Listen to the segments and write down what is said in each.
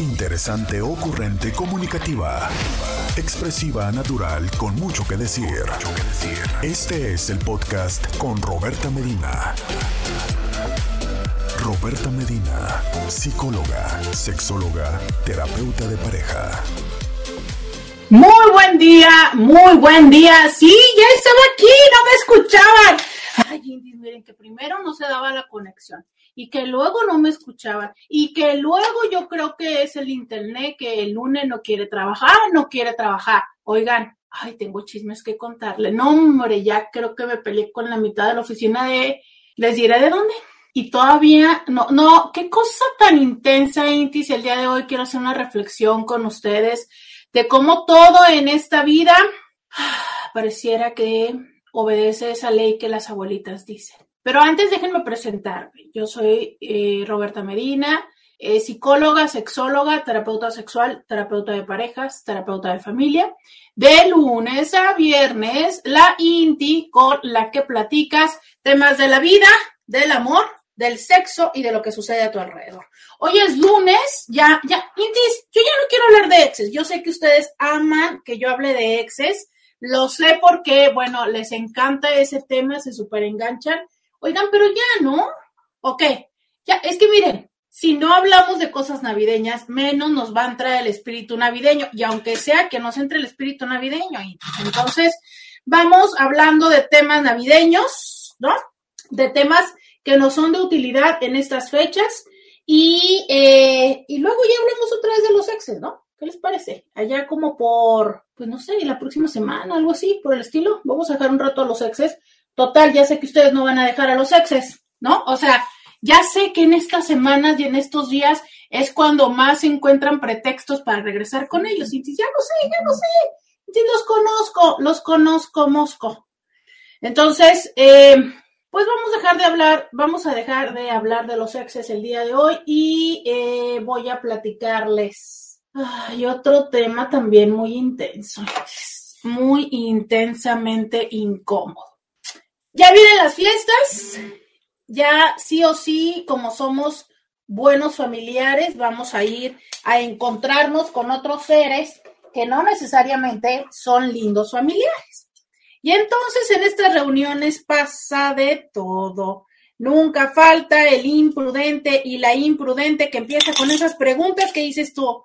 Interesante, ocurrente, comunicativa. Expresiva, natural, con mucho que decir. Este es el podcast con Roberta Medina. Roberta Medina, psicóloga, sexóloga, terapeuta de pareja. Muy buen día, muy buen día. Sí, ya estaba aquí, no me escuchaban. Ay, miren que primero no se daba la conexión y que luego no me escuchaban y que luego yo creo que es el internet que el lunes no quiere trabajar, no quiere trabajar. Oigan, ay, tengo chismes que contarle. No, hombre, ya creo que me peleé con la mitad de la oficina de, les diré de dónde. Y todavía, no, no, qué cosa tan intensa, Intis, el día de hoy quiero hacer una reflexión con ustedes de cómo todo en esta vida pareciera que obedece esa ley que las abuelitas dicen. Pero antes déjenme presentarme. Yo soy eh, Roberta Medina, eh, psicóloga, sexóloga, terapeuta sexual, terapeuta de parejas, terapeuta de familia. De lunes a viernes, la INTI con la que platicas temas de la vida, del amor, del sexo y de lo que sucede a tu alrededor. Hoy es lunes, ya, ya, Intis, yo ya no quiero hablar de exes. Yo sé que ustedes aman que yo hable de exes. Lo sé porque, bueno, les encanta ese tema, se super enganchan. Oigan, pero ya, ¿no? Ok, ya, es que miren, si no hablamos de cosas navideñas, menos nos va a entrar el espíritu navideño. Y aunque sea que nos entre el espíritu navideño, entonces vamos hablando de temas navideños, ¿no? De temas que nos son de utilidad en estas fechas. Y, eh, y luego ya hablamos otra vez de los exes, ¿no? ¿Qué les parece? Allá como por, pues no sé, la próxima semana, algo así, por el estilo. Vamos a dejar un rato a los exes. Total, ya sé que ustedes no van a dejar a los exes, ¿no? O sea, ya sé que en estas semanas y en estos días es cuando más se encuentran pretextos para regresar con ellos. Y ya lo sé, ya lo sé. Sí, los conozco, los conozco, Mosco. Entonces, eh, pues vamos a dejar de hablar, vamos a dejar de hablar de los exes el día de hoy y eh, voy a platicarles. Hay otro tema también muy intenso, muy intensamente incómodo. Ya vienen las fiestas, ya sí o sí, como somos buenos familiares, vamos a ir a encontrarnos con otros seres que no necesariamente son lindos familiares. Y entonces en estas reuniones pasa de todo. Nunca falta el imprudente y la imprudente que empieza con esas preguntas que dices tú,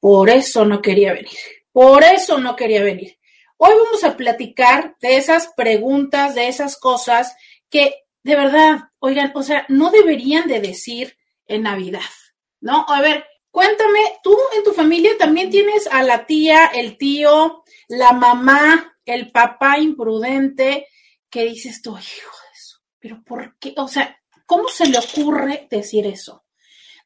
por eso no quería venir, por eso no quería venir. Hoy vamos a platicar de esas preguntas, de esas cosas que de verdad, oigan, o sea, no deberían de decir en Navidad, ¿no? A ver, cuéntame, tú en tu familia también tienes a la tía, el tío, la mamá, el papá imprudente que dices tú, hijo de eso, pero ¿por qué? O sea, ¿cómo se le ocurre decir eso?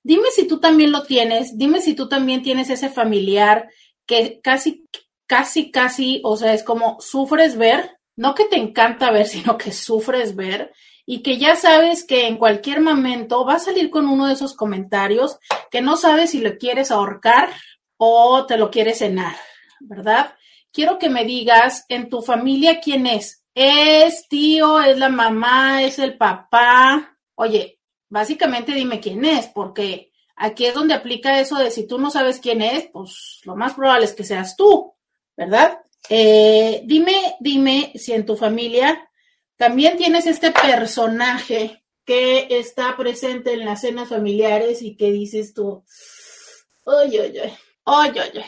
Dime si tú también lo tienes, dime si tú también tienes ese familiar que casi casi, casi, o sea, es como sufres ver, no que te encanta ver, sino que sufres ver y que ya sabes que en cualquier momento va a salir con uno de esos comentarios que no sabes si lo quieres ahorcar o te lo quieres cenar, ¿verdad? Quiero que me digas en tu familia quién es. ¿Es tío? ¿Es la mamá? ¿Es el papá? Oye, básicamente dime quién es, porque aquí es donde aplica eso de si tú no sabes quién es, pues lo más probable es que seas tú. ¿Verdad? Eh, dime, dime si en tu familia también tienes este personaje que está presente en las cenas familiares y que dices tú, oye, oye, oye, oye,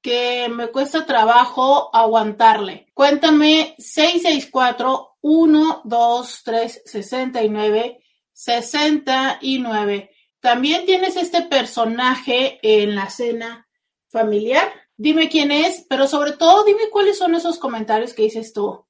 que me cuesta trabajo aguantarle. Cuéntame 664 123 69 69. ¿También tienes este personaje en la cena familiar? Dime quién es, pero sobre todo dime cuáles son esos comentarios que dices tú.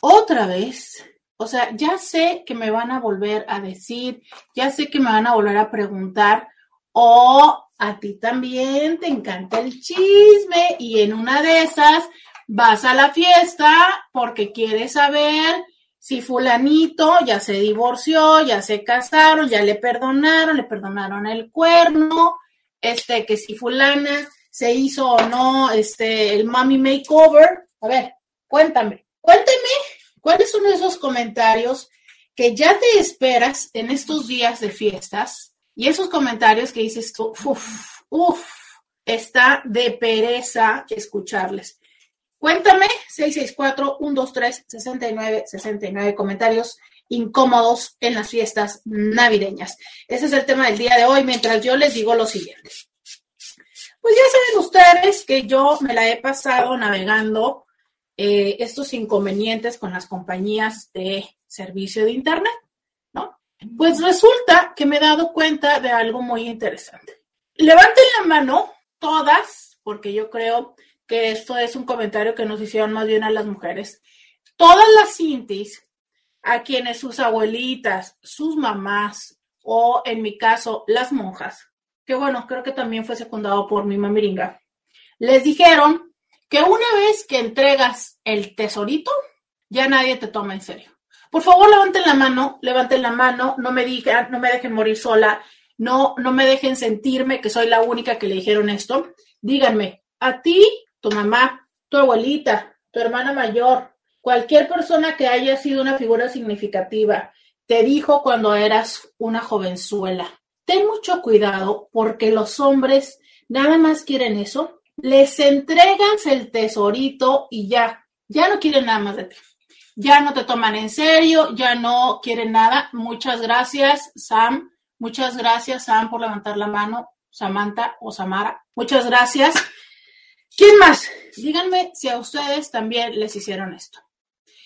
Otra vez, o sea, ya sé que me van a volver a decir, ya sé que me van a volver a preguntar, o a ti también te encanta el chisme y en una de esas vas a la fiesta porque quieres saber si fulanito ya se divorció, ya se casaron, ya le perdonaron, le perdonaron el cuerno, este, que si fulana se hizo o no este, el mami makeover. A ver, cuéntame, cuéntame cuáles son esos comentarios que ya te esperas en estos días de fiestas Y esos comentarios que dices uff, uff, está de pereza escucharles. Cuéntame, 664-123-6969 comentarios incómodos en las fiestas navideñas. Ese es el tema del día de hoy, mientras yo les digo lo siguiente. Pues ya saben ustedes que yo me la he pasado navegando eh, estos inconvenientes con las compañías de servicio de Internet, ¿no? Pues resulta que me he dado cuenta de algo muy interesante. Levanten la mano todas, porque yo creo que esto es un comentario que nos hicieron más bien a las mujeres. Todas las cintis a quienes sus abuelitas, sus mamás o en mi caso las monjas, que bueno, creo que también fue secundado por mi mamiringa, les dijeron que una vez que entregas el tesorito, ya nadie te toma en serio. Por favor, levanten la mano, levanten la mano, no me digan, no me dejen morir sola, no, no me dejen sentirme que soy la única que le dijeron esto. Díganme, a ti, tu mamá, tu abuelita, tu hermana mayor, cualquier persona que haya sido una figura significativa, te dijo cuando eras una jovenzuela, ten mucho cuidado porque los hombres nada más quieren eso, les entregas el tesorito y ya, ya no quieren nada más de ti. Ya no te toman en serio, ya no quieren nada. Muchas gracias, Sam. Muchas gracias, Sam, por levantar la mano. Samantha o Samara. Muchas gracias. ¿Quién más? Díganme si a ustedes también les hicieron esto.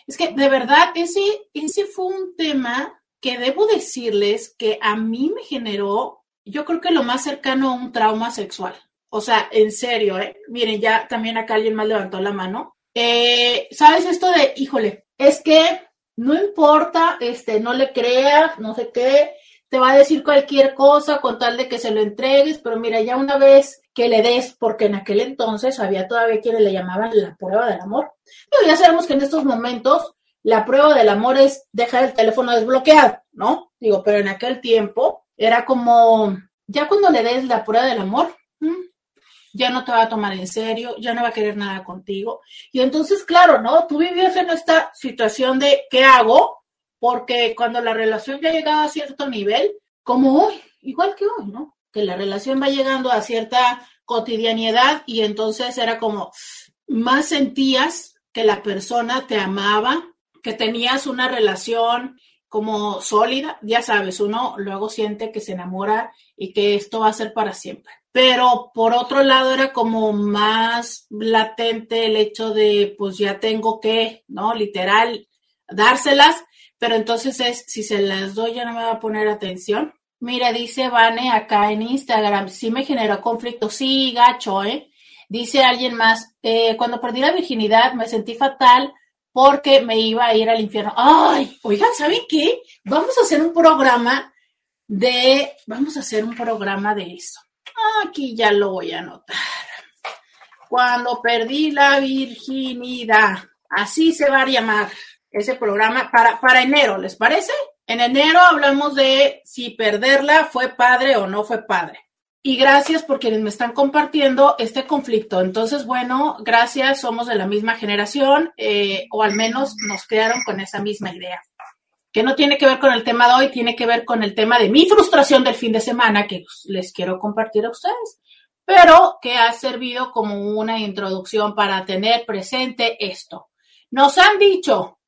Es que de verdad, ese, ese fue un tema que debo decirles que a mí me generó, yo creo que lo más cercano a un trauma sexual. O sea, en serio, ¿eh? Miren, ya también acá alguien más levantó la mano. Eh, ¿Sabes esto de, híjole, es que no importa, este, no le creas, no sé qué, te va a decir cualquier cosa con tal de que se lo entregues, pero mira, ya una vez que le des, porque en aquel entonces había todavía quienes le llamaban la prueba del amor. Pero ya sabemos que en estos momentos la prueba del amor es dejar el teléfono desbloqueado, ¿no? Digo, pero en aquel tiempo era como, ya cuando le des la prueba del amor, ya no te va a tomar en serio, ya no va a querer nada contigo. Y entonces, claro, ¿no? Tú vivías en esta situación de, ¿qué hago? Porque cuando la relación ya llegaba a cierto nivel, como hoy, igual que hoy, ¿no? Que la relación va llegando a cierta cotidianidad y entonces era como, más sentías que la persona te amaba, que tenías una relación como sólida, ya sabes, uno luego siente que se enamora y que esto va a ser para siempre. Pero por otro lado era como más latente el hecho de, pues ya tengo que, ¿no? Literal, dárselas, pero entonces es, si se las doy ya no me va a poner atención. Mira, dice Vane acá en Instagram, sí me generó conflicto, sí, gacho, ¿eh? Dice alguien más, eh, cuando perdí la virginidad me sentí fatal porque me iba a ir al infierno. Ay, oigan, ¿saben qué? Vamos a hacer un programa de, vamos a hacer un programa de eso. Aquí ya lo voy a anotar. Cuando perdí la virginidad, así se va a llamar ese programa para, para enero, ¿les parece? En enero hablamos de si perderla fue padre o no fue padre. Y gracias por quienes me están compartiendo este conflicto. Entonces, bueno, gracias, somos de la misma generación eh, o al menos nos quedaron con esa misma idea. Que no tiene que ver con el tema de hoy, tiene que ver con el tema de mi frustración del fin de semana que les quiero compartir a ustedes, pero que ha servido como una introducción para tener presente esto. Nos han dicho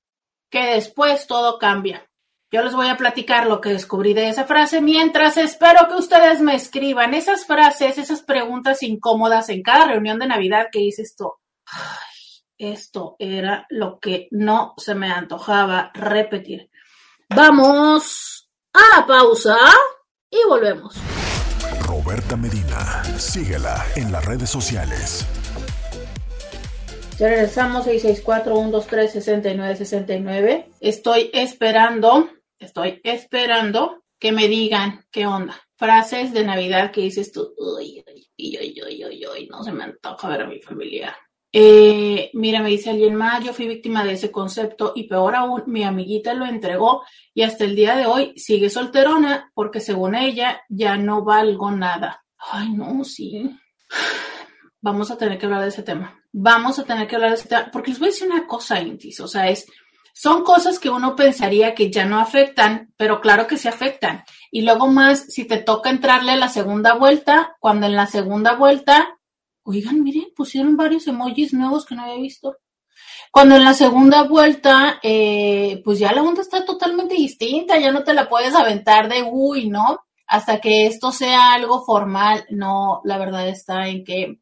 que después todo cambia. Yo les voy a platicar lo que descubrí de esa frase mientras espero que ustedes me escriban esas frases, esas preguntas incómodas en cada reunión de Navidad que hice esto. Ay, esto era lo que no se me antojaba repetir. Vamos a la pausa y volvemos. Roberta Medina, síguela en las redes sociales. Ya regresamos 664-123-6969. Estoy esperando Estoy esperando que me digan qué onda. Frases de Navidad que dices tú, uy, uy, uy, uy, uy, uy, no se me antoja ver a mi familia. Eh, mira, me dice alguien más, yo fui víctima de ese concepto y peor aún, mi amiguita lo entregó y hasta el día de hoy sigue solterona porque según ella ya no valgo nada. Ay, no, sí. Vamos a tener que hablar de ese tema. Vamos a tener que hablar de ese tema porque les voy a decir una cosa, Intis, o sea, es son cosas que uno pensaría que ya no afectan, pero claro que se afectan. Y luego más, si te toca entrarle a la segunda vuelta, cuando en la segunda vuelta, oigan, miren, pusieron varios emojis nuevos que no había visto. Cuando en la segunda vuelta, eh, pues ya la onda está totalmente distinta, ya no te la puedes aventar de uy, ¿no? Hasta que esto sea algo formal, no, la verdad está en que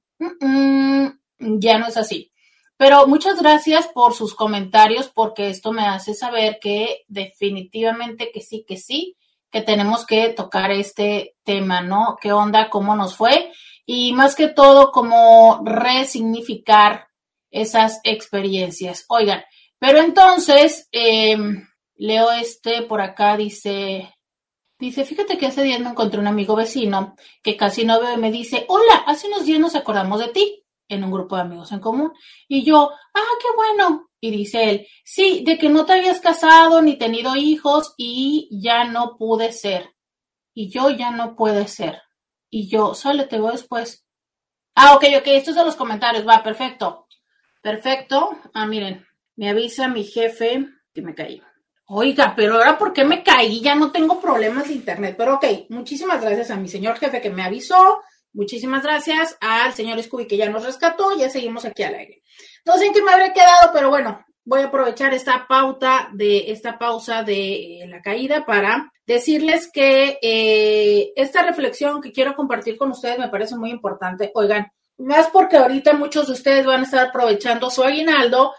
ya no es así. Pero muchas gracias por sus comentarios porque esto me hace saber que definitivamente que sí, que sí, que tenemos que tocar este tema, ¿no? ¿Qué onda? ¿Cómo nos fue? Y más que todo, cómo resignificar esas experiencias. Oigan, pero entonces, em, leo este por acá, dice, dice, fíjate que hace días me encontré un amigo vecino que casi no veo y me dice, hola, hace unos días nos acordamos de ti en un grupo de amigos en común. Y yo, ah, qué bueno. Y dice él, sí, de que no te habías casado ni tenido hijos y ya no pude ser. Y yo ya no puede ser. Y yo, sale, te veo después. Ah, ok, ok, estos son los comentarios, va, perfecto. Perfecto. Ah, miren, me avisa mi jefe que me caí. Oiga, pero ahora ¿por qué me caí? Ya no tengo problemas de internet. Pero ok, muchísimas gracias a mi señor jefe que me avisó. Muchísimas gracias al señor Scooby que ya nos rescató. Ya seguimos aquí al aire. No sé en qué me habré quedado, pero bueno, voy a aprovechar esta pauta de esta pausa de la caída para decirles que eh, esta reflexión que quiero compartir con ustedes me parece muy importante. Oigan, más porque ahorita muchos de ustedes van a estar aprovechando su aguinaldo,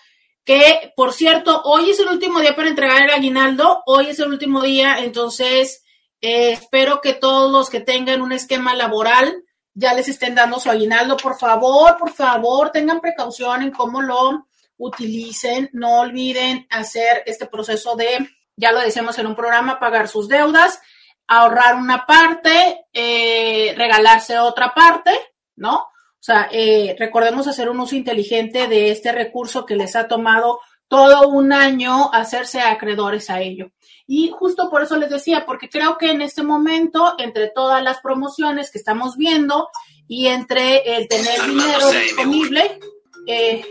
que por cierto, hoy es el último día para entregar el aguinaldo, hoy es el último día, entonces eh, espero que todos los que tengan un esquema laboral ya les estén dando su aguinaldo, por favor, por favor, tengan precaución en cómo lo utilicen, no olviden hacer este proceso de, ya lo decimos en un programa, pagar sus deudas, ahorrar una parte, eh, regalarse otra parte, ¿no? O sea, eh, recordemos hacer un uso inteligente de este recurso que les ha tomado todo un año hacerse acreedores a ello. Y justo por eso les decía, porque creo que en este momento, entre todas las promociones que estamos viendo y entre el tener dinero disponible, eh,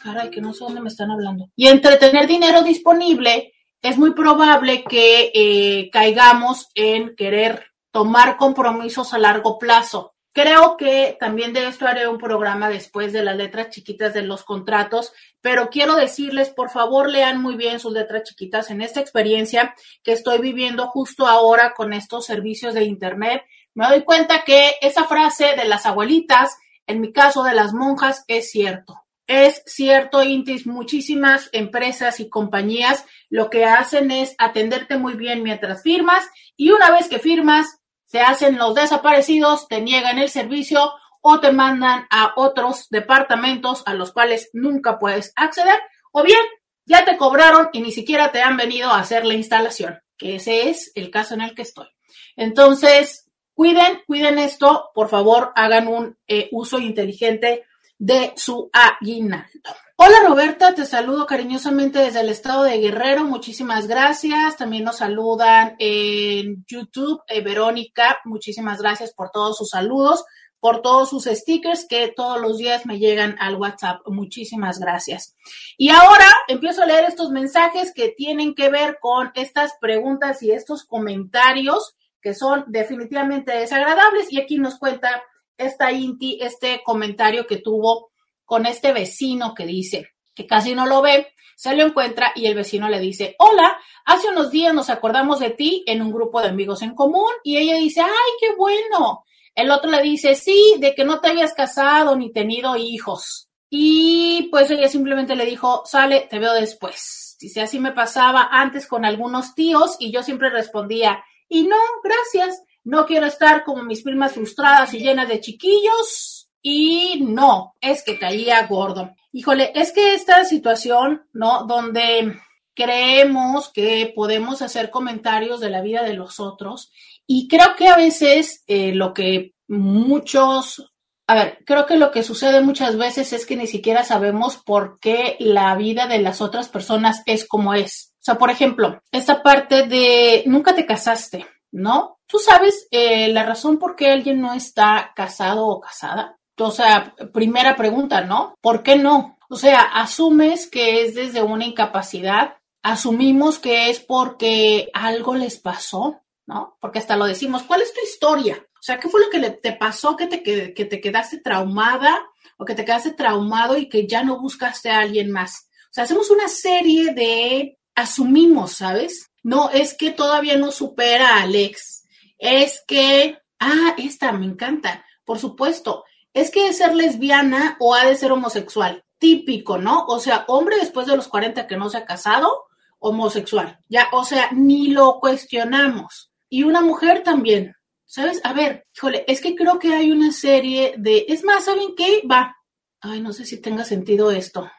caray, que no sé dónde me están hablando, y entre tener dinero disponible, es muy probable que eh, caigamos en querer tomar compromisos a largo plazo. Creo que también de esto haré un programa después de las letras chiquitas de los contratos, pero quiero decirles, por favor, lean muy bien sus letras chiquitas en esta experiencia que estoy viviendo justo ahora con estos servicios de Internet. Me doy cuenta que esa frase de las abuelitas, en mi caso de las monjas, es cierto. Es cierto, Intis, muchísimas empresas y compañías lo que hacen es atenderte muy bien mientras firmas y una vez que firmas, se hacen los desaparecidos, te niegan el servicio o te mandan a otros departamentos a los cuales nunca puedes acceder, o bien ya te cobraron y ni siquiera te han venido a hacer la instalación, que ese es el caso en el que estoy. Entonces, cuiden, cuiden esto, por favor, hagan un eh, uso inteligente de su aguinaldo. Hola Roberta, te saludo cariñosamente desde el estado de Guerrero, muchísimas gracias. También nos saludan en YouTube, eh, Verónica, muchísimas gracias por todos sus saludos, por todos sus stickers que todos los días me llegan al WhatsApp. Muchísimas gracias. Y ahora empiezo a leer estos mensajes que tienen que ver con estas preguntas y estos comentarios que son definitivamente desagradables. Y aquí nos cuenta esta Inti, este comentario que tuvo con este vecino que dice que casi no lo ve, se lo encuentra y el vecino le dice, hola, hace unos días nos acordamos de ti en un grupo de amigos en común y ella dice, ay, qué bueno. El otro le dice, sí, de que no te habías casado ni tenido hijos. Y pues ella simplemente le dijo, sale, te veo después. Dice, así me pasaba antes con algunos tíos y yo siempre respondía, y no, gracias, no quiero estar como mis primas frustradas y llenas de chiquillos, y no, es que caía gordo. Híjole, es que esta situación, ¿no? Donde creemos que podemos hacer comentarios de la vida de los otros y creo que a veces eh, lo que muchos, a ver, creo que lo que sucede muchas veces es que ni siquiera sabemos por qué la vida de las otras personas es como es. O sea, por ejemplo, esta parte de nunca te casaste, ¿no? Tú sabes eh, la razón por qué alguien no está casado o casada. O sea, primera pregunta, ¿no? ¿Por qué no? O sea, asumes que es desde una incapacidad, asumimos que es porque algo les pasó, ¿no? Porque hasta lo decimos, ¿cuál es tu historia? O sea, ¿qué fue lo que te pasó que te, que te quedaste traumada o que te quedaste traumado y que ya no buscaste a alguien más? O sea, hacemos una serie de asumimos, ¿sabes? No, es que todavía no supera a Alex. Es que, ah, esta me encanta. Por supuesto, es que es ser lesbiana o ha de ser homosexual. Típico, ¿no? O sea, hombre después de los 40 que no se ha casado, homosexual. Ya, o sea, ni lo cuestionamos. Y una mujer también. ¿Sabes? A ver, híjole, es que creo que hay una serie de. Es más, ¿saben qué? Va. Ay, no sé si tenga sentido esto.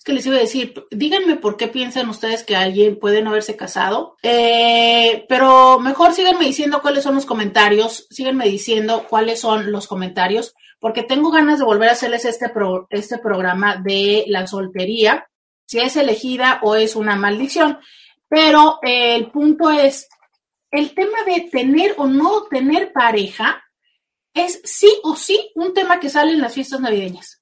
Es que les iba a decir, díganme por qué piensan ustedes que alguien puede no haberse casado. Eh, pero mejor síganme diciendo cuáles son los comentarios, síganme diciendo cuáles son los comentarios, porque tengo ganas de volver a hacerles este, este programa de la soltería, si es elegida o es una maldición. Pero eh, el punto es, el tema de tener o no tener pareja es sí o sí un tema que sale en las fiestas navideñas.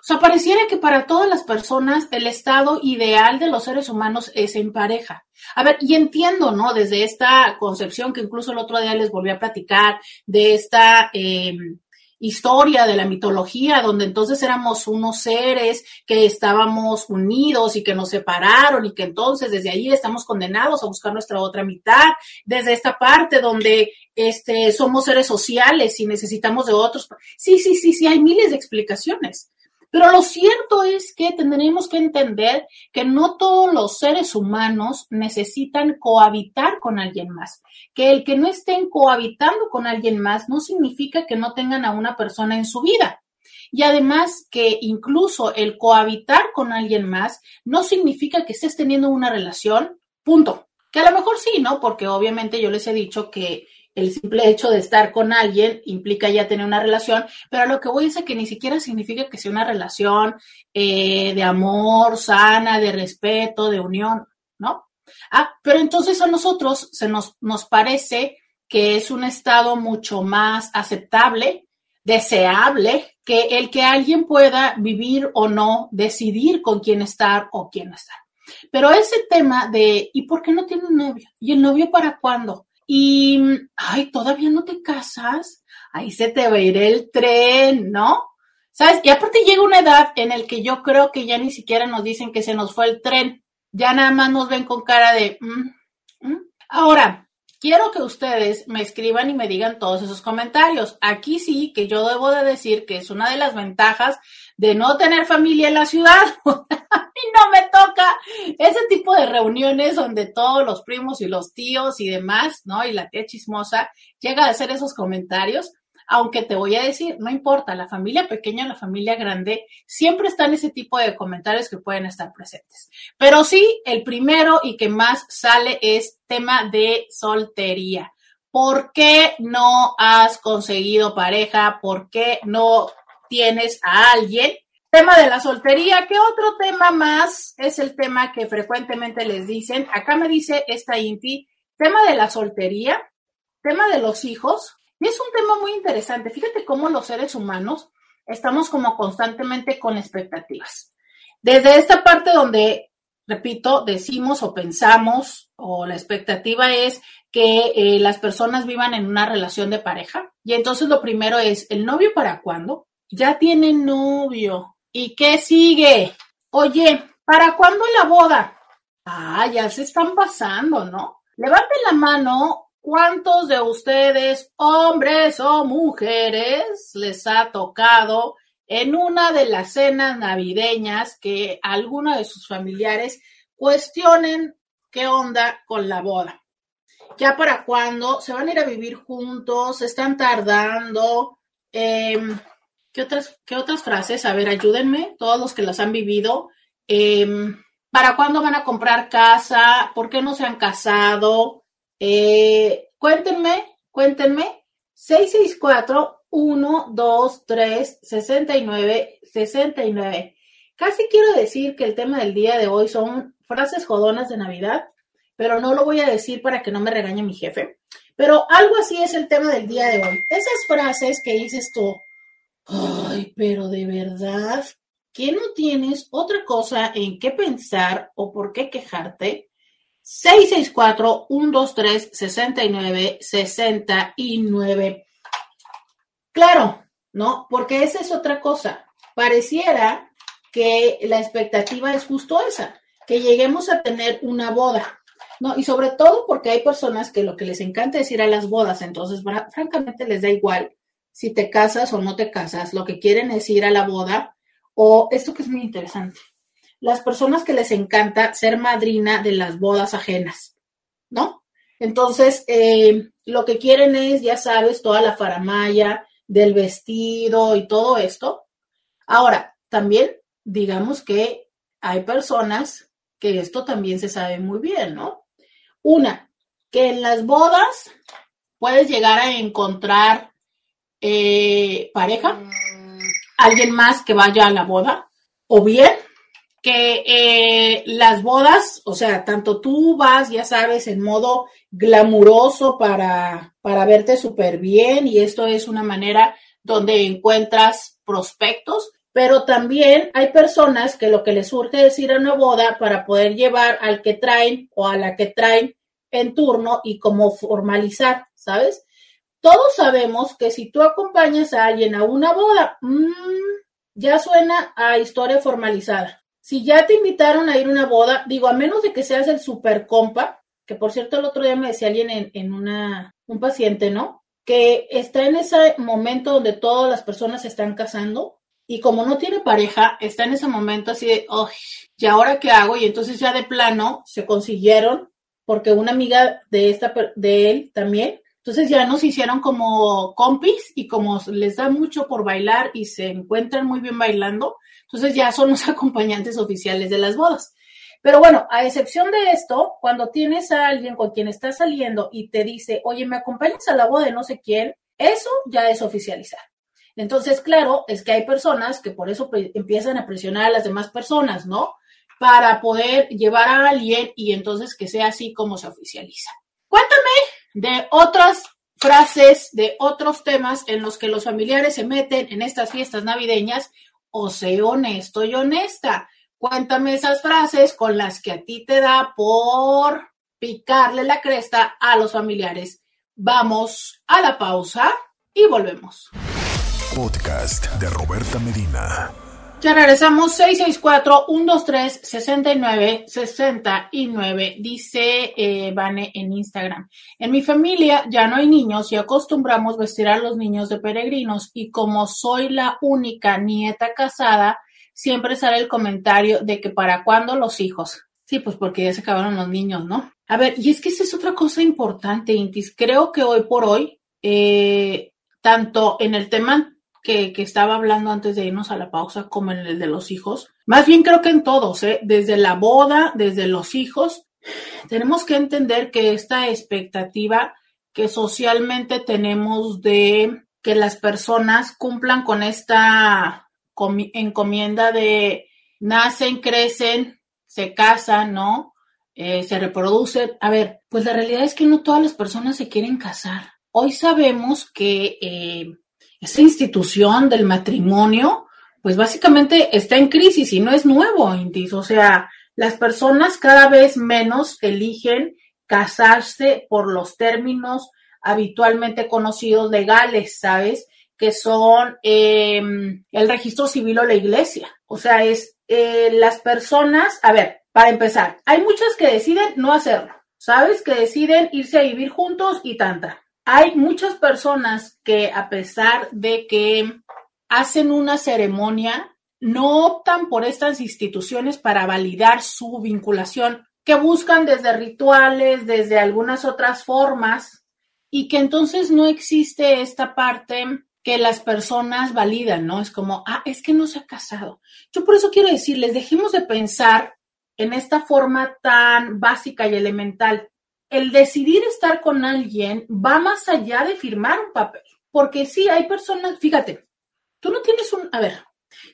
O sea, pareciera que para todas las personas el estado ideal de los seres humanos es en pareja. A ver, y entiendo, ¿no? Desde esta concepción que incluso el otro día les volví a platicar, de esta eh, historia de la mitología, donde entonces éramos unos seres que estábamos unidos y que nos separaron y que entonces desde ahí estamos condenados a buscar nuestra otra mitad, desde esta parte donde este, somos seres sociales y necesitamos de otros. Sí, sí, sí, sí, hay miles de explicaciones. Pero lo cierto es que tendremos que entender que no todos los seres humanos necesitan cohabitar con alguien más, que el que no estén cohabitando con alguien más no significa que no tengan a una persona en su vida. Y además que incluso el cohabitar con alguien más no significa que estés teniendo una relación, punto. Que a lo mejor sí, ¿no? Porque obviamente yo les he dicho que el simple hecho de estar con alguien implica ya tener una relación, pero lo que voy a es que ni siquiera significa que sea una relación eh, de amor, sana, de respeto, de unión, ¿no? Ah, pero entonces a nosotros se nos, nos parece que es un estado mucho más aceptable, deseable, que el que alguien pueda vivir o no, decidir con quién estar o quién no estar. Pero ese tema de, ¿y por qué no tiene un novio? ¿Y el novio para cuándo? Y, ay, todavía no te casas, ahí se te va a ir el tren, ¿no? ¿Sabes? Y aparte llega una edad en la que yo creo que ya ni siquiera nos dicen que se nos fue el tren, ya nada más nos ven con cara de... Mm, mm". Ahora, quiero que ustedes me escriban y me digan todos esos comentarios. Aquí sí que yo debo de decir que es una de las ventajas de no tener familia en la ciudad. y no me toca ese tipo de reuniones donde todos los primos y los tíos y demás, ¿no? Y la tía chismosa llega a hacer esos comentarios. Aunque te voy a decir, no importa, la familia pequeña o la familia grande, siempre están ese tipo de comentarios que pueden estar presentes. Pero sí, el primero y que más sale es tema de soltería. ¿Por qué no has conseguido pareja? ¿Por qué no tienes a alguien. Tema de la soltería, ¿qué otro tema más es el tema que frecuentemente les dicen? Acá me dice esta Inti, tema de la soltería, tema de los hijos, y es un tema muy interesante. Fíjate cómo los seres humanos estamos como constantemente con expectativas. Desde esta parte donde, repito, decimos o pensamos, o la expectativa es que eh, las personas vivan en una relación de pareja. Y entonces lo primero es, ¿el novio para cuándo? Ya tiene novio. ¿Y qué sigue? Oye, ¿para cuándo la boda? Ah, ya se están pasando, ¿no? Levanten la mano ¿Cuántos de ustedes, hombres o mujeres, les ha tocado en una de las cenas navideñas que alguno de sus familiares cuestionen qué onda con la boda? ¿Ya para cuándo? ¿Se van a ir a vivir juntos? ¿Se están tardando? Eh, ¿Qué otras, qué otras frases? A ver, ayúdenme, todos los que las han vivido. Em, ¿Para cuándo van a comprar casa? ¿Por qué no se han casado? Eh, cuéntenme, cuéntenme. 664-123-69-69. Casi quiero decir que el tema del día de hoy son frases jodonas de Navidad, pero no lo voy a decir para que no me regañe mi jefe. Pero algo así es el tema del día de hoy. Esas frases que dices tú, Ay, pero de verdad, ¿que no tienes otra cosa en qué pensar o por qué quejarte? 664-123-6969. Claro, ¿no? Porque esa es otra cosa. Pareciera que la expectativa es justo esa, que lleguemos a tener una boda, ¿no? Y sobre todo porque hay personas que lo que les encanta es ir a las bodas, entonces francamente les da igual si te casas o no te casas, lo que quieren es ir a la boda o esto que es muy interesante, las personas que les encanta ser madrina de las bodas ajenas, ¿no? Entonces, eh, lo que quieren es, ya sabes, toda la faramaya del vestido y todo esto. Ahora, también digamos que hay personas que esto también se sabe muy bien, ¿no? Una, que en las bodas puedes llegar a encontrar eh, pareja, alguien más que vaya a la boda, o bien que eh, las bodas, o sea, tanto tú vas, ya sabes, en modo glamuroso para, para verte súper bien y esto es una manera donde encuentras prospectos, pero también hay personas que lo que les surge es ir a una boda para poder llevar al que traen o a la que traen en turno y como formalizar, ¿sabes? Todos sabemos que si tú acompañas a alguien a una boda, mmm, ya suena a historia formalizada si ya te invitaron a ir a una boda, digo, a menos de que seas el super compa, que por cierto el otro día me decía alguien en, en una, un paciente, ¿no? Que está en ese momento donde todas las personas se están casando y como no tiene pareja, está en ese momento así de, oh, ¿y ahora qué hago? Y entonces ya de plano se consiguieron, porque una amiga de esta, de él también, entonces ya nos hicieron como compis y como les da mucho por bailar y se encuentran muy bien bailando, entonces ya son los acompañantes oficiales de las bodas. Pero bueno, a excepción de esto, cuando tienes a alguien con quien estás saliendo y te dice, oye, me acompañas a la boda de no sé quién, eso ya es oficializar. Entonces, claro, es que hay personas que por eso empiezan a presionar a las demás personas, ¿no? Para poder llevar a alguien y entonces que sea así como se oficializa. Cuéntame de otras frases, de otros temas en los que los familiares se meten en estas fiestas navideñas o sé honesto y honesta. Cuéntame esas frases con las que a ti te da por picarle la cresta a los familiares. Vamos a la pausa y volvemos. Podcast de Roberta Medina. Ya regresamos 664-123-6969. Dice eh, Vane en Instagram. En mi familia ya no hay niños y acostumbramos vestir a los niños de peregrinos y como soy la única nieta casada, siempre sale el comentario de que para cuándo los hijos. Sí, pues porque ya se acabaron los niños, ¿no? A ver, y es que esa es otra cosa importante, Intis. Creo que hoy por hoy, eh, tanto en el tema que, estaba hablando antes de irnos a la pausa, como en el de los hijos. Más bien creo que en todos, ¿eh? desde la boda, desde los hijos, tenemos que entender que esta expectativa que socialmente tenemos de que las personas cumplan con esta encomienda de nacen, crecen, se casan, ¿no? Eh, se reproducen. A ver, pues la realidad es que no todas las personas se quieren casar. Hoy sabemos que eh, esa institución del matrimonio, pues básicamente está en crisis y no es nuevo, Intis. O sea, las personas cada vez menos eligen casarse por los términos habitualmente conocidos legales, ¿sabes? Que son em, el registro civil o la iglesia. O sea, es eh, las personas, a ver, para empezar, hay muchas que deciden no hacerlo, ¿sabes? Que deciden irse a vivir juntos y tanta hay muchas personas que a pesar de que hacen una ceremonia, no optan por estas instituciones para validar su vinculación, que buscan desde rituales, desde algunas otras formas, y que entonces no existe esta parte que las personas validan, ¿no? Es como, ah, es que no se ha casado. Yo por eso quiero decirles, dejemos de pensar en esta forma tan básica y elemental el decidir estar con alguien va más allá de firmar un papel. Porque sí, hay personas, fíjate, tú no tienes un, a ver,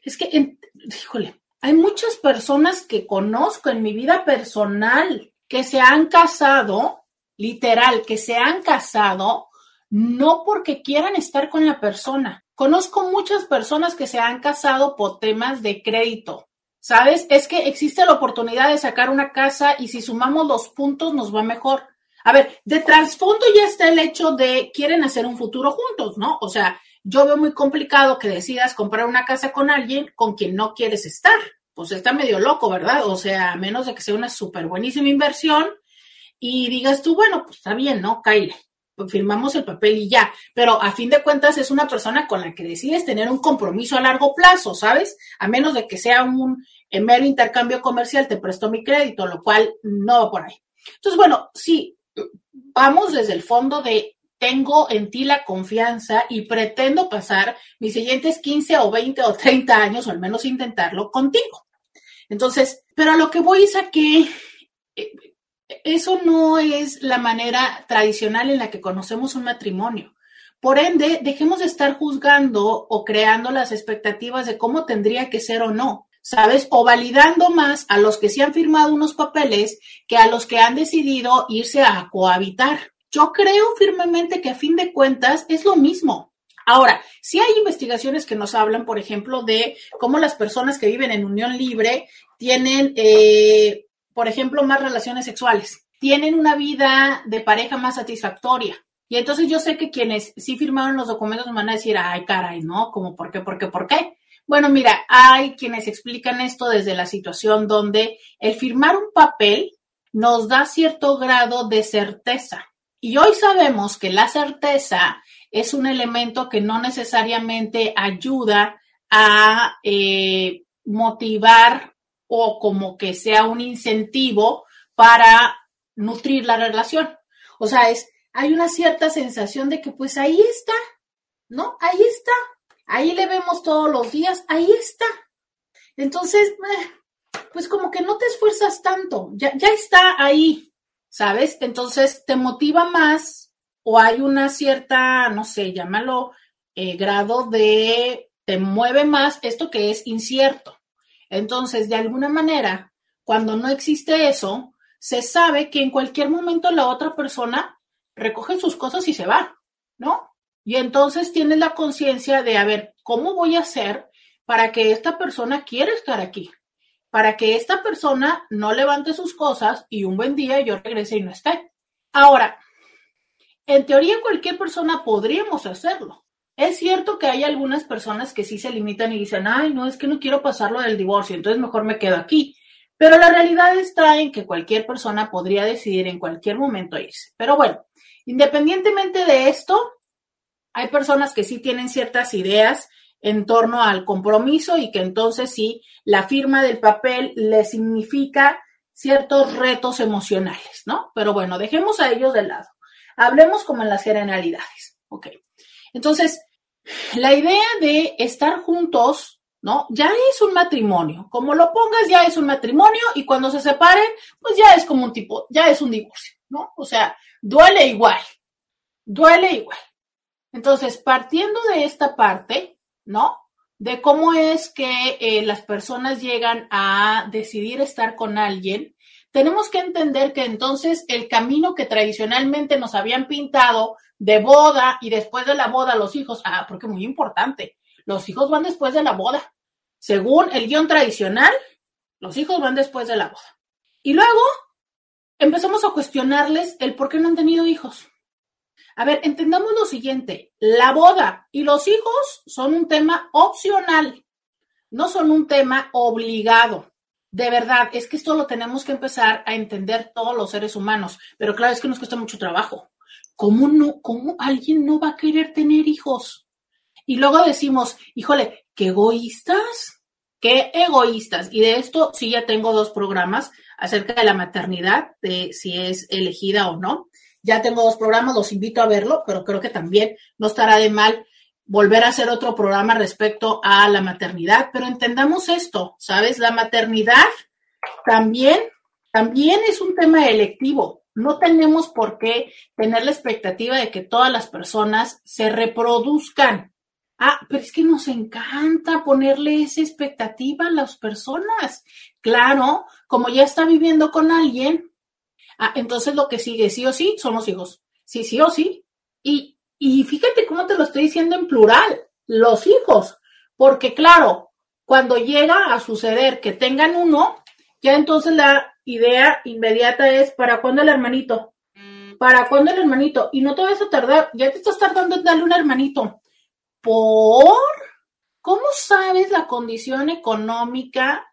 es que, híjole, hay muchas personas que conozco en mi vida personal que se han casado, literal, que se han casado no porque quieran estar con la persona. Conozco muchas personas que se han casado por temas de crédito, ¿Sabes? Es que existe la oportunidad de sacar una casa y si sumamos los puntos nos va mejor. A ver, de trasfondo ya está el hecho de quieren hacer un futuro juntos, ¿no? O sea, yo veo muy complicado que decidas comprar una casa con alguien con quien no quieres estar. Pues está medio loco, ¿verdad? O sea, a menos de que sea una súper buenísima inversión y digas tú, bueno, pues está bien, ¿no? Kyle, pues firmamos el papel y ya. Pero a fin de cuentas es una persona con la que decides tener un compromiso a largo plazo, ¿sabes? A menos de que sea un mero intercambio comercial, te presto mi crédito, lo cual no va por ahí. Entonces, bueno, sí, vamos desde el fondo de tengo en ti la confianza y pretendo pasar mis siguientes 15 o 20 o 30 años, o al menos intentarlo, contigo. Entonces, pero a lo que voy es a que eh, eso no es la manera tradicional en la que conocemos un matrimonio. Por ende, dejemos de estar juzgando o creando las expectativas de cómo tendría que ser o no, ¿sabes? O validando más a los que sí han firmado unos papeles que a los que han decidido irse a cohabitar. Yo creo firmemente que a fin de cuentas es lo mismo. Ahora, sí hay investigaciones que nos hablan, por ejemplo, de cómo las personas que viven en unión libre tienen eh, por ejemplo, más relaciones sexuales, tienen una vida de pareja más satisfactoria. Y entonces yo sé que quienes sí firmaron los documentos me van a decir, ay, caray, ¿no? ¿Cómo por qué, por qué, por qué? Bueno, mira, hay quienes explican esto desde la situación donde el firmar un papel nos da cierto grado de certeza. Y hoy sabemos que la certeza es un elemento que no necesariamente ayuda a eh, motivar o como que sea un incentivo para nutrir la relación. O sea, es, hay una cierta sensación de que pues ahí está, ¿no? Ahí está. Ahí le vemos todos los días, ahí está. Entonces, pues como que no te esfuerzas tanto, ya, ya está ahí, ¿sabes? Entonces te motiva más o hay una cierta, no sé, llámalo eh, grado de, te mueve más esto que es incierto. Entonces, de alguna manera, cuando no existe eso, se sabe que en cualquier momento la otra persona recoge sus cosas y se va, ¿no? Y entonces tienes la conciencia de, a ver, ¿cómo voy a hacer para que esta persona quiera estar aquí? Para que esta persona no levante sus cosas y un buen día yo regrese y no esté. Ahora, en teoría cualquier persona podríamos hacerlo, es cierto que hay algunas personas que sí se limitan y dicen, ay, no, es que no quiero pasarlo del divorcio, entonces mejor me quedo aquí. Pero la realidad está en que cualquier persona podría decidir en cualquier momento irse. Pero bueno, independientemente de esto, hay personas que sí tienen ciertas ideas en torno al compromiso y que entonces sí, la firma del papel le significa ciertos retos emocionales, ¿no? Pero bueno, dejemos a ellos de lado. Hablemos como en las generalidades. Ok. Entonces, la idea de estar juntos, ¿no? Ya es un matrimonio. Como lo pongas, ya es un matrimonio y cuando se separen, pues ya es como un tipo, ya es un divorcio, ¿no? O sea, duele igual, duele igual. Entonces, partiendo de esta parte, ¿no? De cómo es que eh, las personas llegan a decidir estar con alguien, tenemos que entender que entonces el camino que tradicionalmente nos habían pintado de boda y después de la boda los hijos, ah, porque muy importante, los hijos van después de la boda. Según el guion tradicional, los hijos van después de la boda. Y luego empezamos a cuestionarles el por qué no han tenido hijos. A ver, entendamos lo siguiente, la boda y los hijos son un tema opcional, no son un tema obligado. De verdad, es que esto lo tenemos que empezar a entender todos los seres humanos, pero claro, es que nos cuesta mucho trabajo. ¿cómo no, cómo alguien no va a querer tener hijos? Y luego decimos, híjole, qué egoístas, qué egoístas. Y de esto sí ya tengo dos programas acerca de la maternidad, de si es elegida o no. Ya tengo dos programas, los invito a verlo, pero creo que también no estará de mal volver a hacer otro programa respecto a la maternidad. Pero entendamos esto, ¿sabes? La maternidad también, también es un tema electivo no tenemos por qué tener la expectativa de que todas las personas se reproduzcan. Ah, pero es que nos encanta ponerle esa expectativa a las personas. Claro, como ya está viviendo con alguien, ah, entonces lo que sigue, sí o sí, son los hijos. Sí, sí o sí. Y, y fíjate cómo te lo estoy diciendo en plural, los hijos. Porque claro, cuando llega a suceder que tengan uno, ya entonces la idea inmediata es, ¿para cuándo el hermanito? ¿Para cuándo el hermanito? Y no te vas a tardar, ya te estás tardando en darle un hermanito. ¿Por? ¿Cómo sabes la condición económica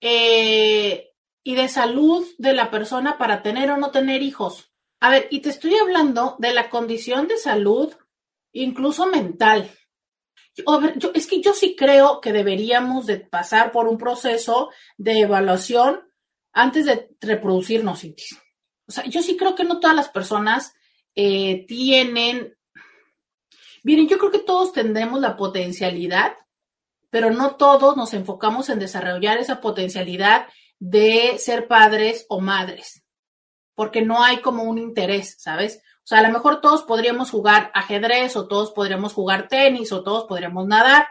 eh, y de salud de la persona para tener o no tener hijos? A ver, y te estoy hablando de la condición de salud, incluso mental. Yo, es que yo sí creo que deberíamos de pasar por un proceso de evaluación antes de reproducirnos, O sea, yo sí creo que no todas las personas eh, tienen... Miren, yo creo que todos tendremos la potencialidad, pero no todos nos enfocamos en desarrollar esa potencialidad de ser padres o madres, porque no hay como un interés, ¿sabes? O sea, a lo mejor todos podríamos jugar ajedrez o todos podríamos jugar tenis o todos podríamos nadar.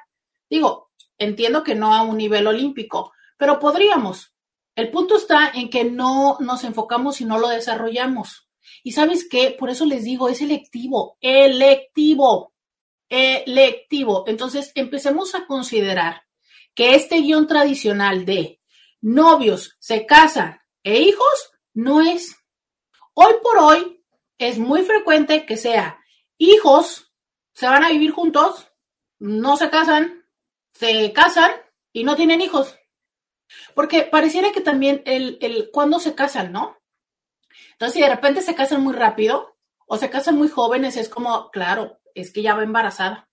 Digo, entiendo que no a un nivel olímpico, pero podríamos. El punto está en que no nos enfocamos y no lo desarrollamos. Y sabes qué, por eso les digo, es electivo, electivo, electivo. Entonces, empecemos a considerar que este guion tradicional de novios se casan e hijos no es. Hoy por hoy es muy frecuente que sea hijos se van a vivir juntos, no se casan, se casan y no tienen hijos. Porque pareciera que también el, el cuando se casan, ¿no? Entonces, si de repente se casan muy rápido o se casan muy jóvenes, es como, claro, es que ya va embarazada.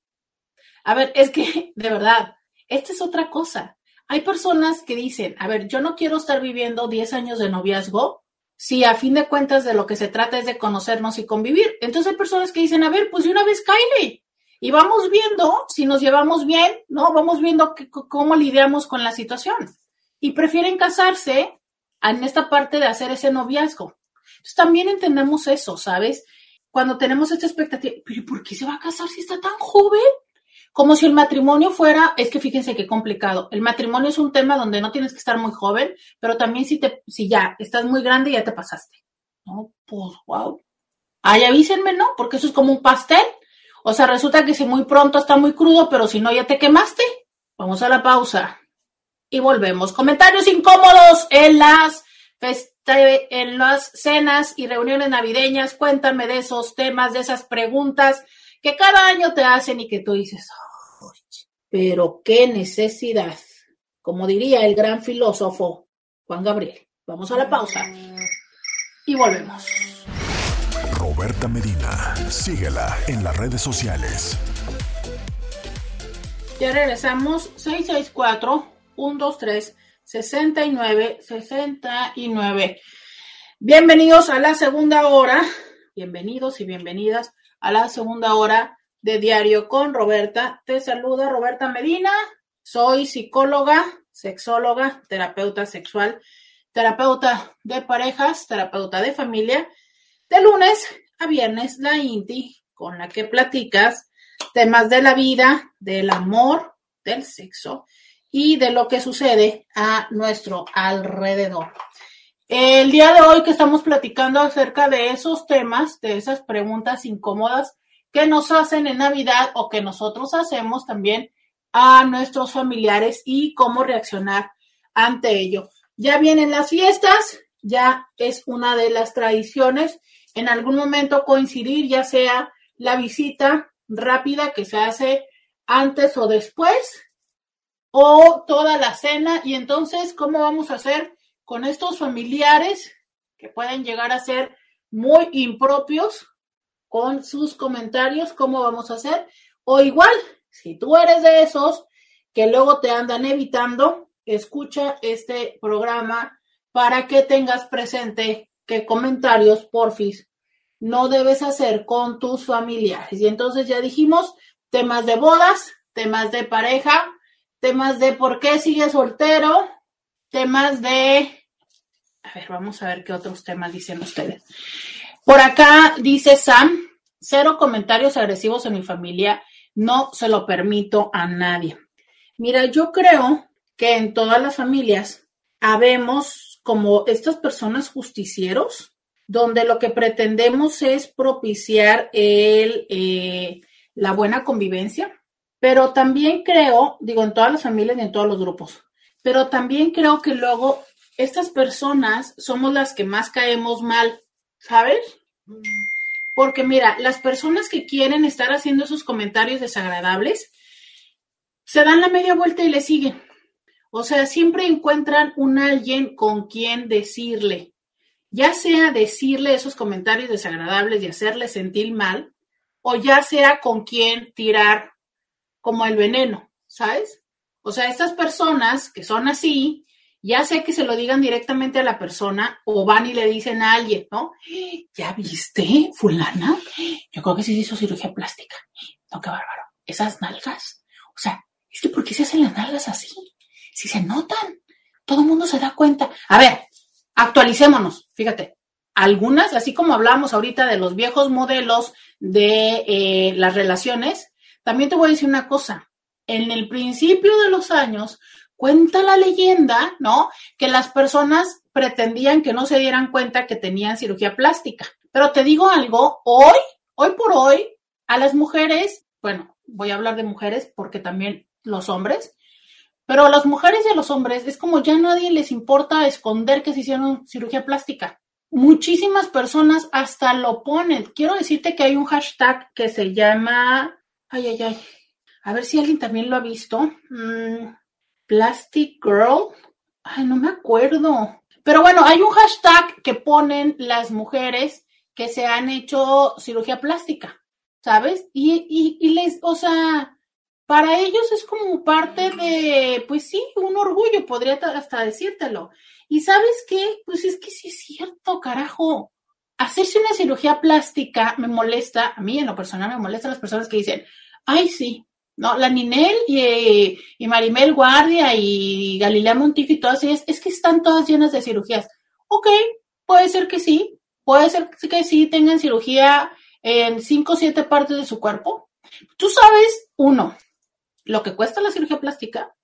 A ver, es que, de verdad, esta es otra cosa. Hay personas que dicen, a ver, yo no quiero estar viviendo 10 años de noviazgo si a fin de cuentas de lo que se trata es de conocernos y convivir. Entonces hay personas que dicen, a ver, pues de una vez Kylie. Y vamos viendo si nos llevamos bien, ¿no? Vamos viendo cómo lidiamos con la situación y prefieren casarse en esta parte de hacer ese noviazgo. Entonces también entendemos eso, ¿sabes? Cuando tenemos esta expectativa, pero ¿por qué se va a casar si está tan joven? Como si el matrimonio fuera, es que fíjense qué complicado. El matrimonio es un tema donde no tienes que estar muy joven, pero también si te, si ya estás muy grande, ya te pasaste. No, pues wow. Ay, avísenme, ¿no? Porque eso es como un pastel. O sea, resulta que si muy pronto está muy crudo, pero si no, ya te quemaste. Vamos a la pausa y volvemos. Comentarios incómodos en las, en las cenas y reuniones navideñas. Cuéntame de esos temas, de esas preguntas que cada año te hacen y que tú dices, pero qué necesidad. Como diría el gran filósofo Juan Gabriel. Vamos a la pausa y volvemos. Roberta Medina, síguela en las redes sociales. Ya regresamos, 664 1, 2, 3, 69, 69. Bienvenidos a la segunda hora, bienvenidos y bienvenidas a la segunda hora de Diario con Roberta. Te saluda Roberta Medina, soy psicóloga, sexóloga, terapeuta sexual, terapeuta de parejas, terapeuta de familia. De lunes a viernes, la INTI, con la que platicas temas de la vida, del amor, del sexo y de lo que sucede a nuestro alrededor. El día de hoy que estamos platicando acerca de esos temas, de esas preguntas incómodas que nos hacen en Navidad o que nosotros hacemos también a nuestros familiares y cómo reaccionar ante ello. Ya vienen las fiestas, ya es una de las tradiciones en algún momento coincidir, ya sea la visita rápida que se hace antes o después o toda la cena. Y entonces, ¿cómo vamos a hacer con estos familiares que pueden llegar a ser muy impropios con sus comentarios? ¿Cómo vamos a hacer? O igual, si tú eres de esos que luego te andan evitando, escucha este programa para que tengas presente qué comentarios, porfis, no debes hacer con tus familiares. Y entonces ya dijimos temas de bodas, temas de pareja, temas de por qué sigue soltero, temas de... A ver, vamos a ver qué otros temas dicen ustedes. Por acá dice Sam, cero comentarios agresivos en mi familia, no se lo permito a nadie. Mira, yo creo que en todas las familias habemos como estas personas justicieros, donde lo que pretendemos es propiciar el, eh, la buena convivencia, Pero también creo, digo, en todas las familias y en todos los grupos, pero también creo que luego estas personas somos las que más caemos mal, ¿sabes? Porque mira, las personas que quieren estar haciendo esos comentarios desagradables, se dan la media vuelta y le siguen. O sea, siempre encuentran un alguien con quien decirle, ya sea decirle esos comentarios desagradables y hacerle sentir mal, o ya sea con quien tirar como el veneno, ¿sabes? O sea, estas personas que son así, ya sé que se lo digan directamente a la persona o van y le dicen a alguien, ¿no? ¿Ya viste, fulana? Yo creo que sí se hizo cirugía plástica. No, qué bárbaro. Esas nalgas. O sea, es que ¿por qué se hacen las nalgas así? Si se notan, todo el mundo se da cuenta. A ver, actualicémonos. Fíjate, algunas, así como hablamos ahorita de los viejos modelos de eh, las relaciones, también te voy a decir una cosa. En el principio de los años, cuenta la leyenda, ¿no? Que las personas pretendían que no se dieran cuenta que tenían cirugía plástica. Pero te digo algo, hoy, hoy por hoy, a las mujeres, bueno, voy a hablar de mujeres porque también los hombres, pero a las mujeres y a los hombres es como ya nadie les importa esconder que se hicieron cirugía plástica. Muchísimas personas hasta lo ponen. Quiero decirte que hay un hashtag que se llama, ay, ay, ay, a ver si alguien también lo ha visto. Mm, Plastic Girl. Ay, no me acuerdo. Pero bueno, hay un hashtag que ponen las mujeres que se han hecho cirugía plástica, ¿sabes? Y, y, y les, o sea, para ellos es como parte de, pues sí, un orgullo, podría hasta decírtelo. Y sabes qué, pues es que sí es cierto, carajo. Hacerse una cirugía plástica me molesta, a mí en lo personal me molesta a las personas que dicen, ay, sí, no, la Ninel y, y Marimel Guardia y Galilea Montijo y todas ellas, es que están todas llenas de cirugías. Ok, puede ser que sí, puede ser que sí tengan cirugía en cinco o siete partes de su cuerpo. Tú sabes, uno, lo que cuesta la cirugía plástica,